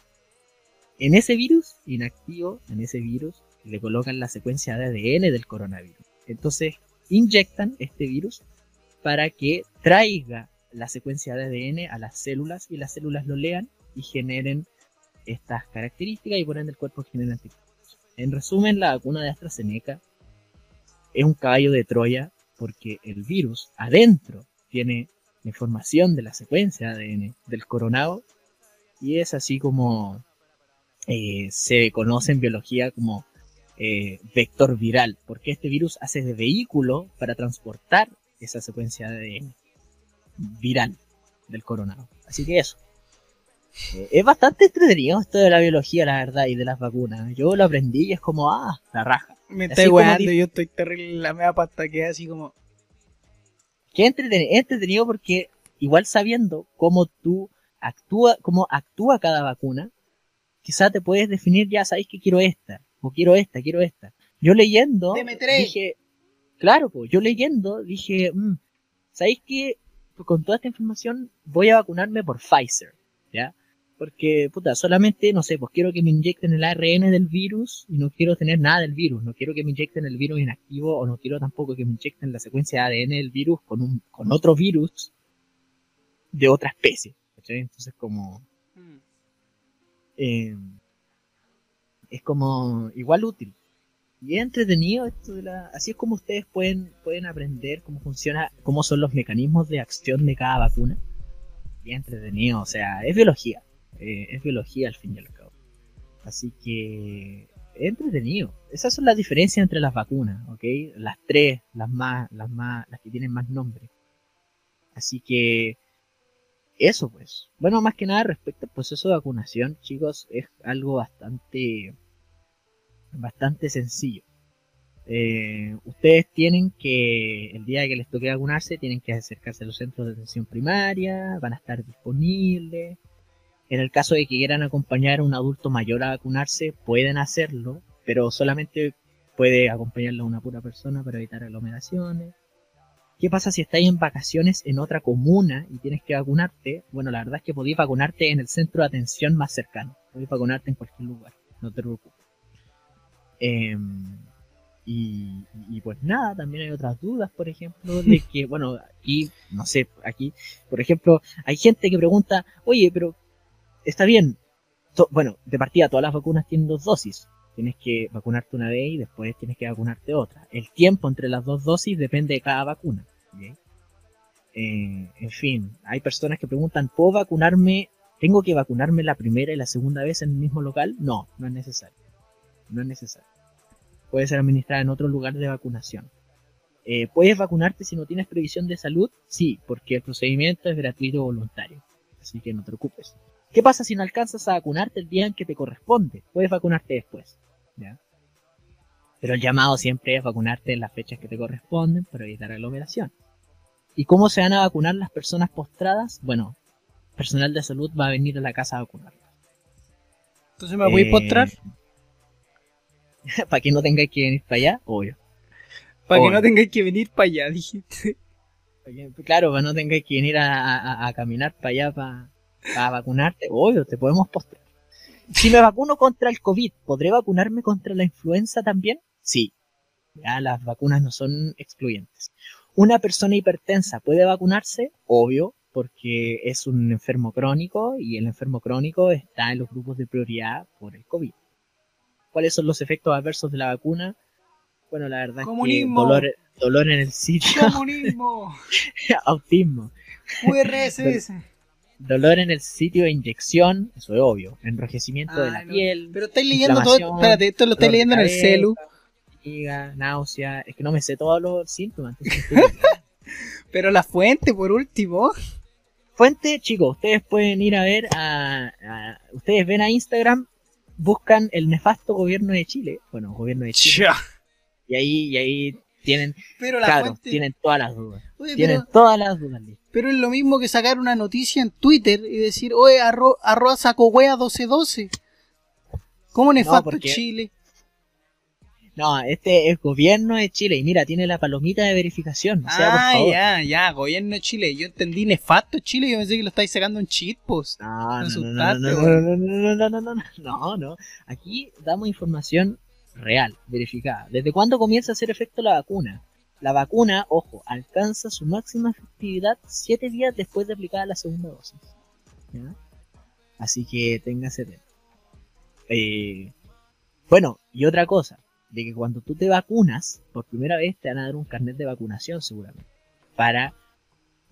en ese virus inactivo, en ese virus, le colocan la secuencia de ADN del coronavirus. Entonces, inyectan este virus para que traiga la secuencia de ADN a las células y las células lo lean y generen estas características y por ende el cuerpo genera anticuerpos. En resumen, la vacuna de AstraZeneca es un caballo de Troya porque el virus adentro tiene la información de la secuencia de ADN del coronado y es así como eh, se conoce en biología como eh, vector viral, porque este virus hace de vehículo para transportar esa secuencia de ADN viral del coronado. Así que eso. Eh, es bastante entretenido esto de la biología, la verdad, y de las vacunas. Yo lo aprendí y es como, ah, la raja. Me estoy weando, yo estoy terrible, la media pasta que así como... Qué entretenido, entretenido porque igual sabiendo cómo tú actúa, cómo actúa cada vacuna, quizá te puedes definir ya, sabéis que quiero esta, o quiero esta, quiero esta. Yo leyendo, dije, claro, pues yo leyendo dije, mmm, ¿sabéis que con toda esta información voy a vacunarme por Pfizer? ¿Ya? Porque, puta, solamente, no sé, pues quiero que me inyecten el ARN del virus y no quiero tener nada del virus. No quiero que me inyecten el virus inactivo o no quiero tampoco que me inyecten la secuencia de ADN del virus con, un, con otro virus de otra especie. Entonces, como. Hmm. Eh, es como igual útil. Y es entretenido esto de la. Así es como ustedes pueden, pueden aprender cómo funciona, cómo son los mecanismos de acción de cada vacuna. Y entretenido, o sea, es biología. Eh, es biología al fin y al cabo. Así que es entretenido. Esas son las diferencias entre las vacunas, ¿ok? Las tres, las más, las más, las que tienen más nombre. Así que eso pues. Bueno, más que nada respecto al proceso de vacunación, chicos, es algo bastante, bastante sencillo. Eh, ustedes tienen que, el día que les toque vacunarse, tienen que acercarse a los centros de atención primaria, van a estar disponibles. En el caso de que quieran acompañar a un adulto mayor a vacunarse, pueden hacerlo, pero solamente puede acompañarlo una pura persona para evitar aglomeraciones. ¿Qué pasa si estáis en vacaciones en otra comuna y tienes que vacunarte? Bueno, la verdad es que podéis vacunarte en el centro de atención más cercano. Podéis vacunarte en cualquier lugar, no te preocupes. Em, y, pues nada, también hay otras dudas, por ejemplo, de que, bueno, aquí, no sé, aquí, por ejemplo, hay gente que pregunta, oye, pero está bien, bueno, de partida todas las vacunas tienen dos dosis, tienes que vacunarte una vez y después tienes que vacunarte otra. El tiempo entre las dos dosis depende de cada vacuna. Eh, en fin, hay personas que preguntan, ¿puedo vacunarme? ¿Tengo que vacunarme la primera y la segunda vez en el mismo local? No, no es necesario. No es necesario. Puede ser administrada en otro lugar de vacunación. Eh, ¿Puedes vacunarte si no tienes previsión de salud? Sí, porque el procedimiento es gratuito o voluntario. Así que no te preocupes. ¿Qué pasa si no alcanzas a vacunarte el día en que te corresponde? Puedes vacunarte después. Pero el llamado siempre es vacunarte en las fechas que te corresponden para evitar aglomeración. ¿Y cómo se van a vacunar las personas postradas? Bueno, personal de salud va a venir a la casa a vacunarlas. Entonces me voy a postrar. para que no tengáis que venir para allá, obvio. Para que no tengáis que venir para allá, dijiste. Claro, para no tengáis que venir a, caminar para allá para, para vacunarte, obvio, te podemos postrar. Si me vacuno contra el COVID, ¿podré vacunarme contra la influenza también? Sí. Ya las vacunas no son excluyentes. ¿Una persona hipertensa puede vacunarse? Obvio, porque es un enfermo crónico y el enfermo crónico está en los grupos de prioridad por el COVID. ¿Cuáles son los efectos adversos de la vacuna? Bueno, la verdad es que dolor, dolor en el sitio. Comunismo. Autismo. URSS. Dolor en el sitio de inyección, eso es obvio. Enrojecimiento de la piel. Pero estáis leyendo todo. Espérate, esto lo estáis leyendo en el celu. Fatiga, náusea. Es que no me sé todos los síntomas. pero la fuente, por último. Fuente, chicos, ustedes pueden ir a ver a, Ustedes ven a Instagram, buscan el nefasto gobierno de Chile. Bueno, gobierno de Chile. Y ahí, y ahí tienen. Pero claro, tienen todas las dudas. tienen todas las dudas. Pero es lo mismo que sacar una noticia en Twitter y decir, oye, arro, arroba saco wea 1212. ¿Cómo nefasto porque- Chile? No, este es gobierno de Chile y mira, tiene la palomita de verificación. O sea, por ah, favor. ya, ya, gobierno de Chile. Yo entendí nefasto Chile, yo pensé que lo estáis sacando en cheat post. No, no, no, no, no, no, weón. no, no, no, no, no, no, no. Aquí damos información real, verificada. ¿Desde cuándo comienza a hacer efecto la vacuna? La vacuna, ojo, alcanza su máxima efectividad siete días después de aplicada la segunda dosis. ¿Ya? Así que téngase atento. Eh, bueno, y otra cosa, de que cuando tú te vacunas, por primera vez te van a dar un carnet de vacunación seguramente, para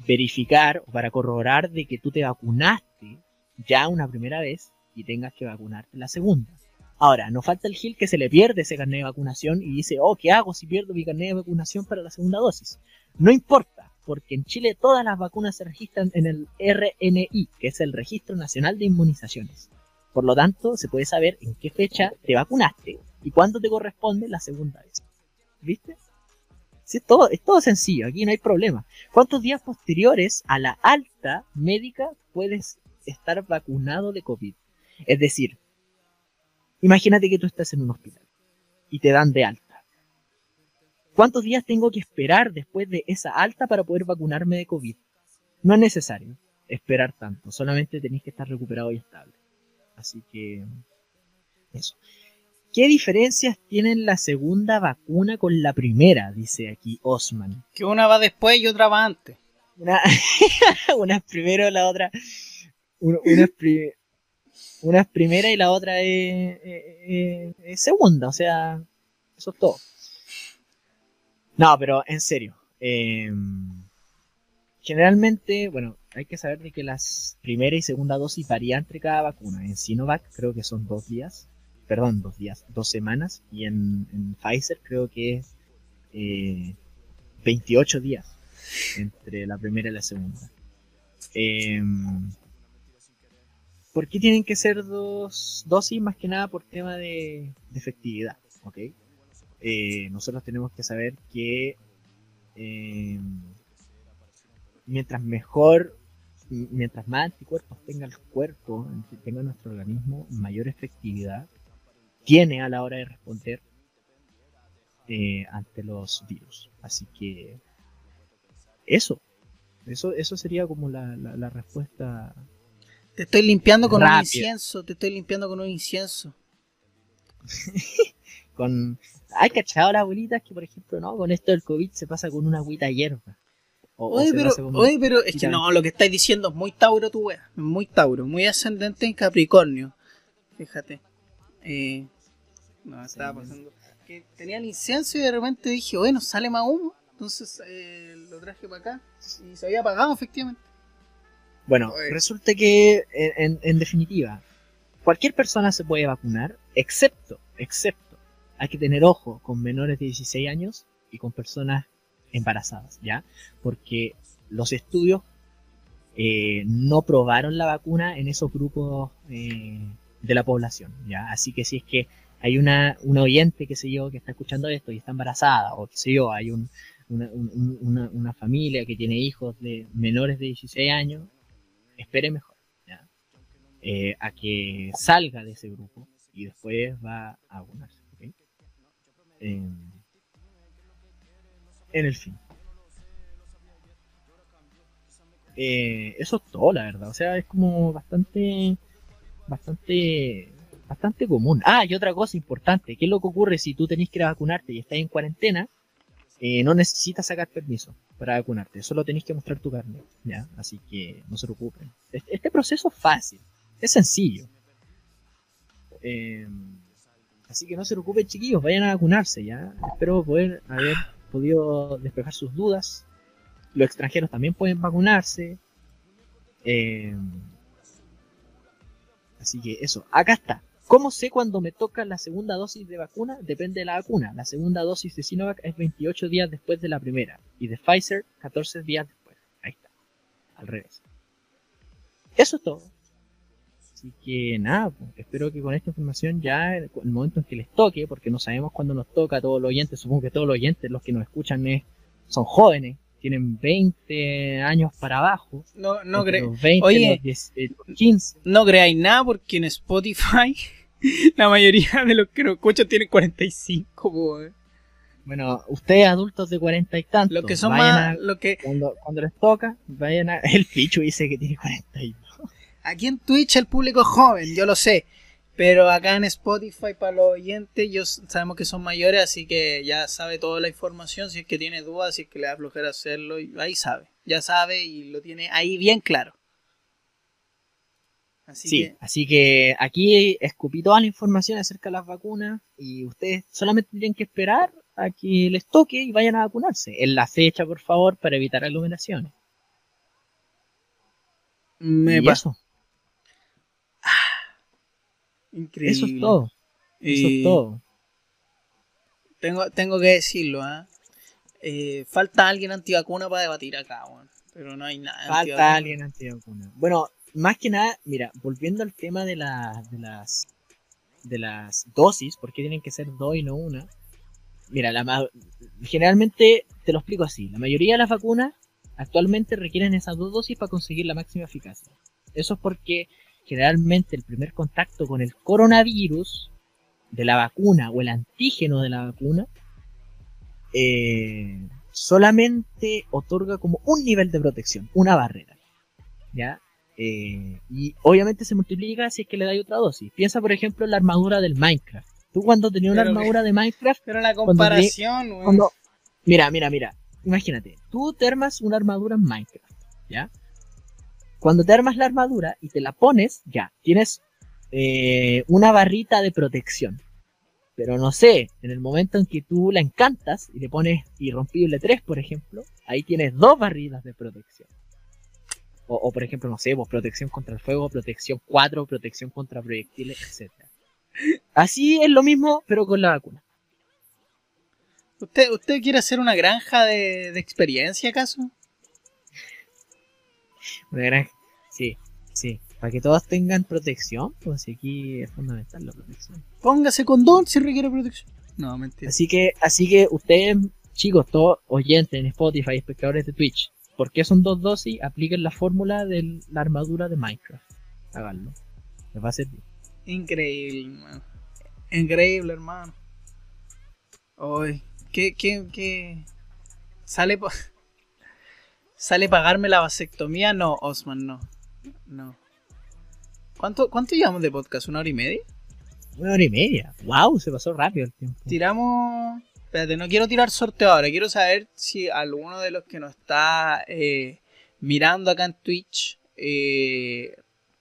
verificar o para corroborar de que tú te vacunaste ya una primera vez y tengas que vacunarte la segunda. Ahora, no falta el Gil que se le pierde ese carnet de vacunación y dice, oh, ¿qué hago si pierdo mi carnet de vacunación para la segunda dosis? No importa, porque en Chile todas las vacunas se registran en el RNI, que es el Registro Nacional de Inmunizaciones. Por lo tanto, se puede saber en qué fecha te vacunaste y cuándo te corresponde la segunda vez. ¿Viste? Sí, todo, es todo sencillo, aquí no hay problema. ¿Cuántos días posteriores a la alta médica puedes estar vacunado de COVID? Es decir, imagínate que tú estás en un hospital y te dan de alta. ¿Cuántos días tengo que esperar después de esa alta para poder vacunarme de COVID? No es necesario esperar tanto, solamente tenéis que estar recuperado y estable. Así que eso. ¿Qué diferencias tiene la segunda vacuna con la primera? Dice aquí Osman. Que una va después y otra va antes. Una, una es primero, la otra. Una, una es pri- una es primera y la otra es, es- es- es segunda, o sea, eso es todo. No, pero en serio. eh, generalmente, bueno, hay que saber de que las primera y segunda dosis varían entre cada vacuna. En Sinovac creo que son dos días, perdón, dos días, dos semanas, y en, Pfizer creo que es eh, 28 días entre la primera y la segunda. Em, ¿Por qué tienen que ser dos dosis? Más que nada por tema de, efectividad, ¿ok? Eh, nosotros tenemos que saber que em, mientras mejor, mientras más anticuerpos tenga el cuerpo, tenga nuestro organismo, mayor efectividad tiene a la hora de responder eh, ante los virus. Así que eso, eso, eso sería como la, la, la respuesta. Te estoy limpiando con un incienso, te estoy limpiando con un incienso. Con, hay cachado las abuelitas que, por ejemplo, no, con esto del COVID se pasa con una agüita hierba. O- o Oye, se pero, oye, pero es que no, lo que estáis diciendo es muy Tauro tu wea. Muy Tauro, muy ascendente en Capricornio. Fíjate. Eh, no, estaba pasando. Que tenía el incienso y de repente dije, bueno, sale más humo. Entonces eh, lo traje para acá y se había apagado efectivamente. Bueno, Oye. resulta que, en, en- en definitiva, cualquier persona se puede vacunar, excepto, excepto, hay que tener ojo con menores de 16 años y con personas embarazadas, ¿ya? Porque los estudios eh, no probaron la vacuna en esos grupos eh, de la población, ¿ya? Así que si es que hay una, una oyente, qué sé yo, que está escuchando esto y está embarazada, o qué sé yo, hay un, una, un- un- una, una familia que tiene hijos de menores de 16 años, espere mejor, ¿ya? Eh, a que salga de ese grupo y después va a. Em, en el fin. Eh, eso es todo, la verdad. O sea, es como bastante, bastante, bastante común. Ah, y otra cosa importante. ¿Qué es lo que ocurre si tú tenés que ir a vacunarte y estás en cuarentena? Eh, no necesitas sacar permiso para vacunarte. Solo tenés que mostrar tu carnet. ¿ya? Así que no se preocupen. Este, este proceso es fácil. Es sencillo. Eh, así que no se preocupen, chiquillos. Vayan a vacunarse, ¿ya? Espero poder haber podido despejar sus dudas. Los extranjeros también pueden vacunarse. Eh, así que eso, acá está. ¿Cómo sé cuando me toca la segunda dosis de vacuna? Depende de la vacuna. La segunda dosis de Sinovac es 28 días después de la primera. Y de Pfizer, 14 días después. Ahí está. Al revés. Eso es todo. Así que nada, pues, espero que con esta información ya, el, el momento en que les toque, porque no sabemos cuándo nos toca a todos los oyentes, supongo que todos los oyentes, los que nos escuchan, es- son jóvenes, tienen 20 años para abajo. No, no, entre cre- los 20 Oye. los 10, eh, los 15. no creáis nada porque en Spotify La mayoría de los que nos escuchan tienen 45, po, eh. Bueno, ustedes adultos de cuarenta y tantos. Los que son más. a- Lo que, cuando, cuando les toca, vayan a. El Pichu dice que tiene 42. aquí en Twitch el público es joven, yo lo sé. Pero acá en Spotify, para los oyentes, yo sabemos que son mayores, así que ya sabe toda la información. Si es que tiene dudas, si es que le da flojera hacerlo, ahí sabe. Ya sabe y lo tiene ahí bien claro. Así Sí, que. así que aquí escupí toda la información acerca de las vacunas y ustedes solamente tienen que esperar a que les toque y vayan a vacunarse. En la fecha, por favor, para evitar aglomeraciones. Me pasó. eso, Increíble. eso es todo. Eso es todo. Tengo, tengo que decirlo, ¿ah? Eh, falta alguien antivacuna para debatir acá, weón. Pero no hay nada. Falta antivacuna. alguien antivacuna. Bueno, más que nada, mira, volviendo al tema de, de las de las dosis, porque tienen que ser dos y no una. Mira, la generalmente te lo explico así. La mayoría de las vacunas actualmente requieren esas dos dosis para conseguir la máxima eficacia. Eso es porque generalmente el primer contacto con el coronavirus de la vacuna o el antígeno de la vacuna eh, solamente otorga como un nivel de protección, una barrera. ¿Ya? Eh, y obviamente se multiplica si es que le dais otra dosis. Piensa, por ejemplo, en la armadura del Minecraft. Tú cuando tenías una que- armadura de Minecraft, Pero la comparación, cuando... Mira, mira, mira. Imagínate, tú te armas una armadura en Minecraft, ¿ya? Cuando te armas la armadura y te la pones, ya, tienes eh, una barrita de protección. Pero no sé, en el momento en que tú la encantas y le pones irrompible 3, por ejemplo, ahí tienes dos barritas de protección. O, o, por ejemplo, no sé, pues, protección contra el fuego, protección 4, protección contra proyectiles, etc. Así es lo mismo, pero con la vacuna. ¿Usted, ¿Usted quiere hacer una granja de, de experiencia, acaso? Una granja. Sí, sí. Para que todos tengan protección, pues aquí es fundamental la protección. Póngase condón si requiere protección. No, mentira. Así que, así que ustedes, chicos, todos oyentes en Spotify, espectadores de Twitch, ¿por qué son dos dosis? Apliquen la fórmula de la armadura de Minecraft. Háganlo. Les va a servir. Increíble, hermano. Increíble, hermano. Hoy, ¿qué, qué, qué? ¿Sale, pa- ¿Sale pagarme la vasectomía? No, Osman, no. No. ¿Cuánto, ¿Cuánto llevamos de podcast? ¿Una hora y media? Una hora y media. ¡Wow! Se pasó rápido el tiempo. Tiramos. Espérate, no quiero tirar sorteo ahora. Quiero saber si alguno de los que nos está eh, mirando acá en Twitch eh,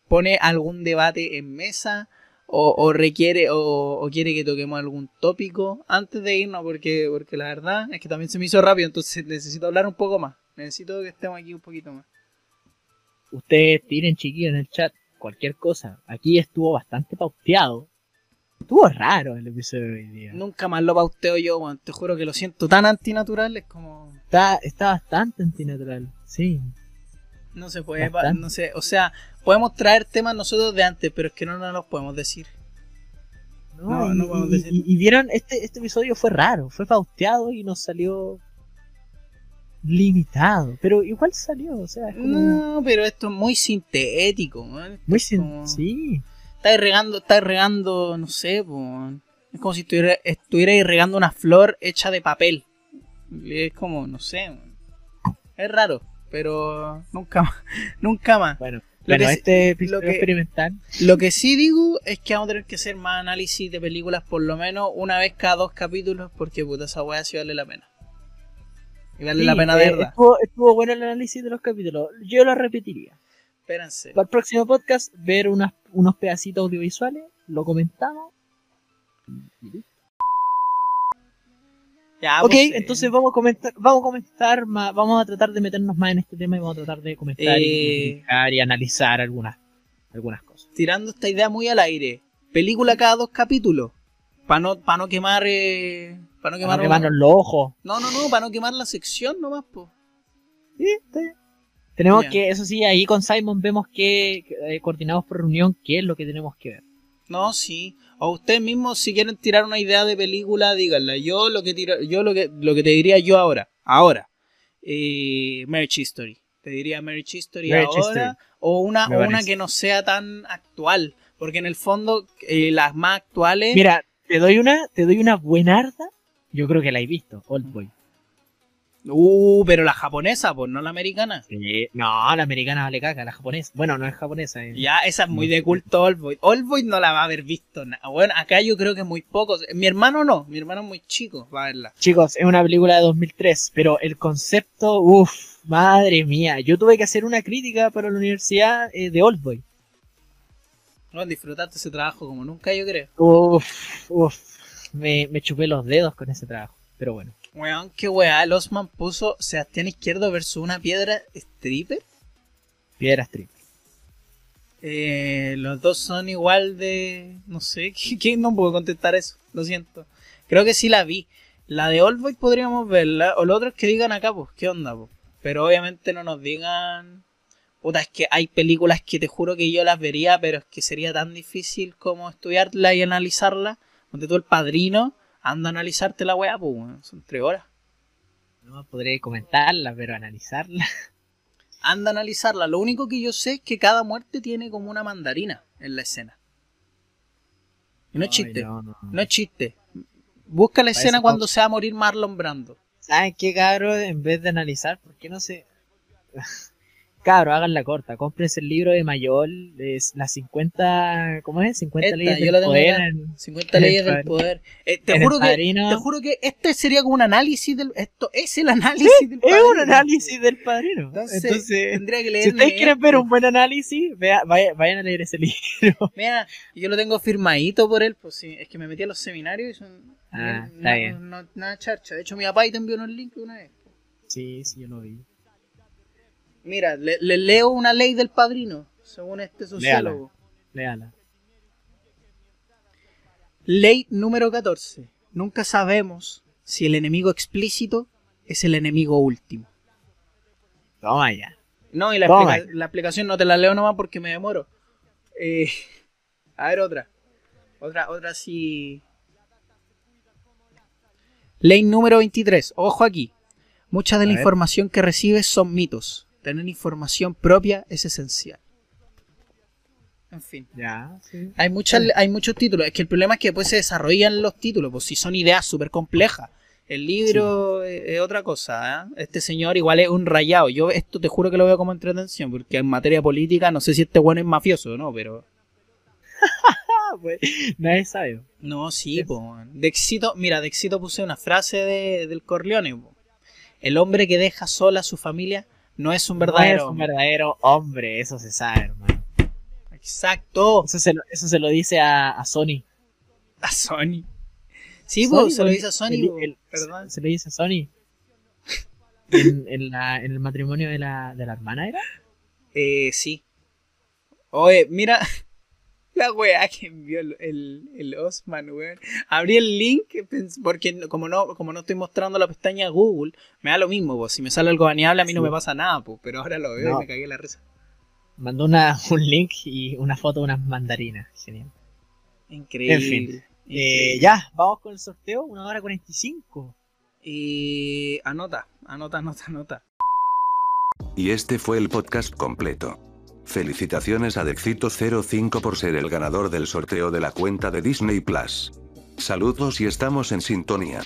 pone algún debate en mesa o, requiere o, o quiere que toquemos algún tópico antes de irnos, porque, porque la verdad es que también se me hizo rápido, entonces necesito hablar un poco más. Necesito que estemos aquí un poquito más. Ustedes tiren chiquillos en el chat cualquier cosa. Aquí estuvo bastante pauteado. Estuvo raro el episodio de hoy día. Nunca más lo pauteo yo, weón. Te juro que lo siento tan antinatural, es como. Está, está bastante antinatural. Sí. No se puede, Bastante. no sé, o sea, podemos traer temas nosotros de antes, pero es que no nos los podemos decir. No, No, y, no podemos decir. y- y vieron, este, este episodio fue raro, fue pauteado y nos salió limitado, pero igual salió, o sea, es como No, pero esto es muy sintético, man. Muy es sin- como- sí, Estáis regando, estáis regando, no sé, po, es como si estuviera, estuvierais regando una flor hecha de papel. Es como, no sé, es raro, pero nunca más, nunca más. bueno, Lo bueno, que este lo que- experimental, Lo que sí digo es que vamos a tener que hacer más análisis de películas por lo menos una vez cada dos capítulos porque puta esa weá sí vale la pena. Y vale sí, la pena eh, de verdad. estuvo, estuvo bueno el análisis de los capítulos, yo lo repetiría. Espérense. Para el próximo podcast, ver unas, unos pedacitos audiovisuales, lo comentamos. Ya, ok, pues, eh, entonces vamos a comentar, vamos a comentar más, vamos a tratar de meternos más en este tema y vamos a tratar de comentar y, Eh. y analizar algunas, algunas cosas. tirando esta idea muy al aire. Película cada dos capítulos. Para no, pa no quemar. Eh, para no quemar. Para no quemarnos los ojos. No, no, no, para no quemar la sección nomás, po. Sí, está bien. Tenemos que, eso sí, ahí con Simon vemos que, eh, coordinamos por reunión qué es lo que tenemos que ver. No, sí. O ustedes mismos, si quieren tirar una idea de película, díganla. Yo lo que tiro, yo lo que, lo que te diría yo ahora, ahora, eh, Marriage History. Te diría Marriage History Marriage ahora, o una, o una que no sea tan actual. Porque en el fondo, eh, las más actuales. Mira, te doy una, te doy una buenarda. Yo creo que la he visto, Old Boy. Uh, pero la japonesa, pues no la americana. No, la americana vale caca, la japonesa. Bueno, no es japonesa. es- Ya, esa es muy de culto Oldboy. Oldboy no la va a haber visto. Bueno, acá yo creo que muy pocos. Mi hermano no, mi hermano es muy chico, va a verla. Chicos, es una película de 2003, pero el concepto, uff, madre mía. Yo tuve que hacer una crítica para la universidad eh, de Old Boy. Bueno, disfrutaste ese trabajo como nunca, yo creo. Uff, uff, me, me chupé los dedos con ese trabajo. Pero bueno, Weón, qué weá, el Osman puso Sebastián Izquierdo versus una piedra stripper. piedra strip. Eh, los dos son igual de... No sé, ¿qué, qué? no puedo contestar eso, lo siento. Creo que sí la vi. La de Oldboy podríamos verla, o lo otro es que digan acá, pues, ¿qué onda, pues? Pero obviamente no nos digan... Puta, es que hay películas que te juro que yo las vería, pero es que sería tan difícil como estudiarla y analizarla. Ponte tú el padrino, anda a analizarte la weá, pues, weón, son tres horas. No podré comentarla, pero analizarla. Anda a analizarla. Lo único que yo sé es que cada muerte tiene como una mandarina en la escena. Y no es chiste. no, no. No es chiste. Busca la Parece escena cuando se va a morir Marlon Brando. ¿Saben qué, cabro? En vez de analizar, ¿por qué no se... Cabro, hagan la corta. Cómprense el libro de Mayol, es las 50... ¿Cómo es? 50 Esta, leyes del poder. en- 50 leyes El del poder. Eh, te, juro que, te juro que este sería como un análisis del... Esto es el análisis del Es padrino. un análisis del padrino. Entonces, Entonces, tendría que si leerme ustedes quieren ver un buen análisis, vea- vaya- vayan a leer ese libro. Mira, yo lo tengo firmadito por él, pues sí, es que me metí a los seminarios y son... Ah, no- está bien. no- nada charcha. De hecho, mi papá ahí te envió unos links una vez. Sí, sí, yo lo vi. Mira, le, le leo una ley del padrino, según este sociólogo. Léala. Ley número 14. Nunca sabemos si el enemigo explícito es el enemigo último. Toma ya. No, y la, Toma. explica- la explicación no te la leo nomás porque me demoro. Eh, a ver, otra. Otra, otra sí. Ley número 23. Ojo aquí. Mucha de A la ver. información que recibes son mitos. Tener información propia es esencial. En fin. Ya, sí. Hay, muchas, hay muchos títulos. Es que el problema es que después se desarrollan los títulos, pues si son ideas súper complejas. El libro es, es otra cosa. ¿eh? Este señor igual es un rayado. Yo esto te juro que lo veo como entretención, porque en materia política no sé si este bueno es mafioso o no, pero... Pues, nadie sabe. No, sí, Es- po. De éxito, mira, de éxito puse una frase de, del Corleone. po. El hombre que deja sola a su familia no es un No verdadero es un verdadero hombre, eso se sabe, hermano. Exacto. Eso se lo, eso se lo dice a, a Sony. A Sony. Sí, Sony, se lo dice a Sony. el- po. el- Perdón. Se lo dice a Sony. En, en la- en el matrimonio de la, de la hermana era. Eh, sí. Oye, mira la weá que envió el, el, el Osman, weón. Abrí el link porque como no, como no estoy mostrando la pestaña Google, me da lo mismo, pues. Si me sale algo baneable a mí no me pasa nada, pues. Pero ahora lo veo No. y me cagué la risa. Mandó una, un link y una foto de unas mandarinas. Genial. Increíble. En fin. Eh, ya, vamos con el sorteo. Una hora 45. Y anota, anota, anota, anota. Y este fue el podcast completo. Felicitaciones a Dexito05 por ser el ganador del sorteo de la cuenta de Disney Plus. Saludos y estamos en sintonía.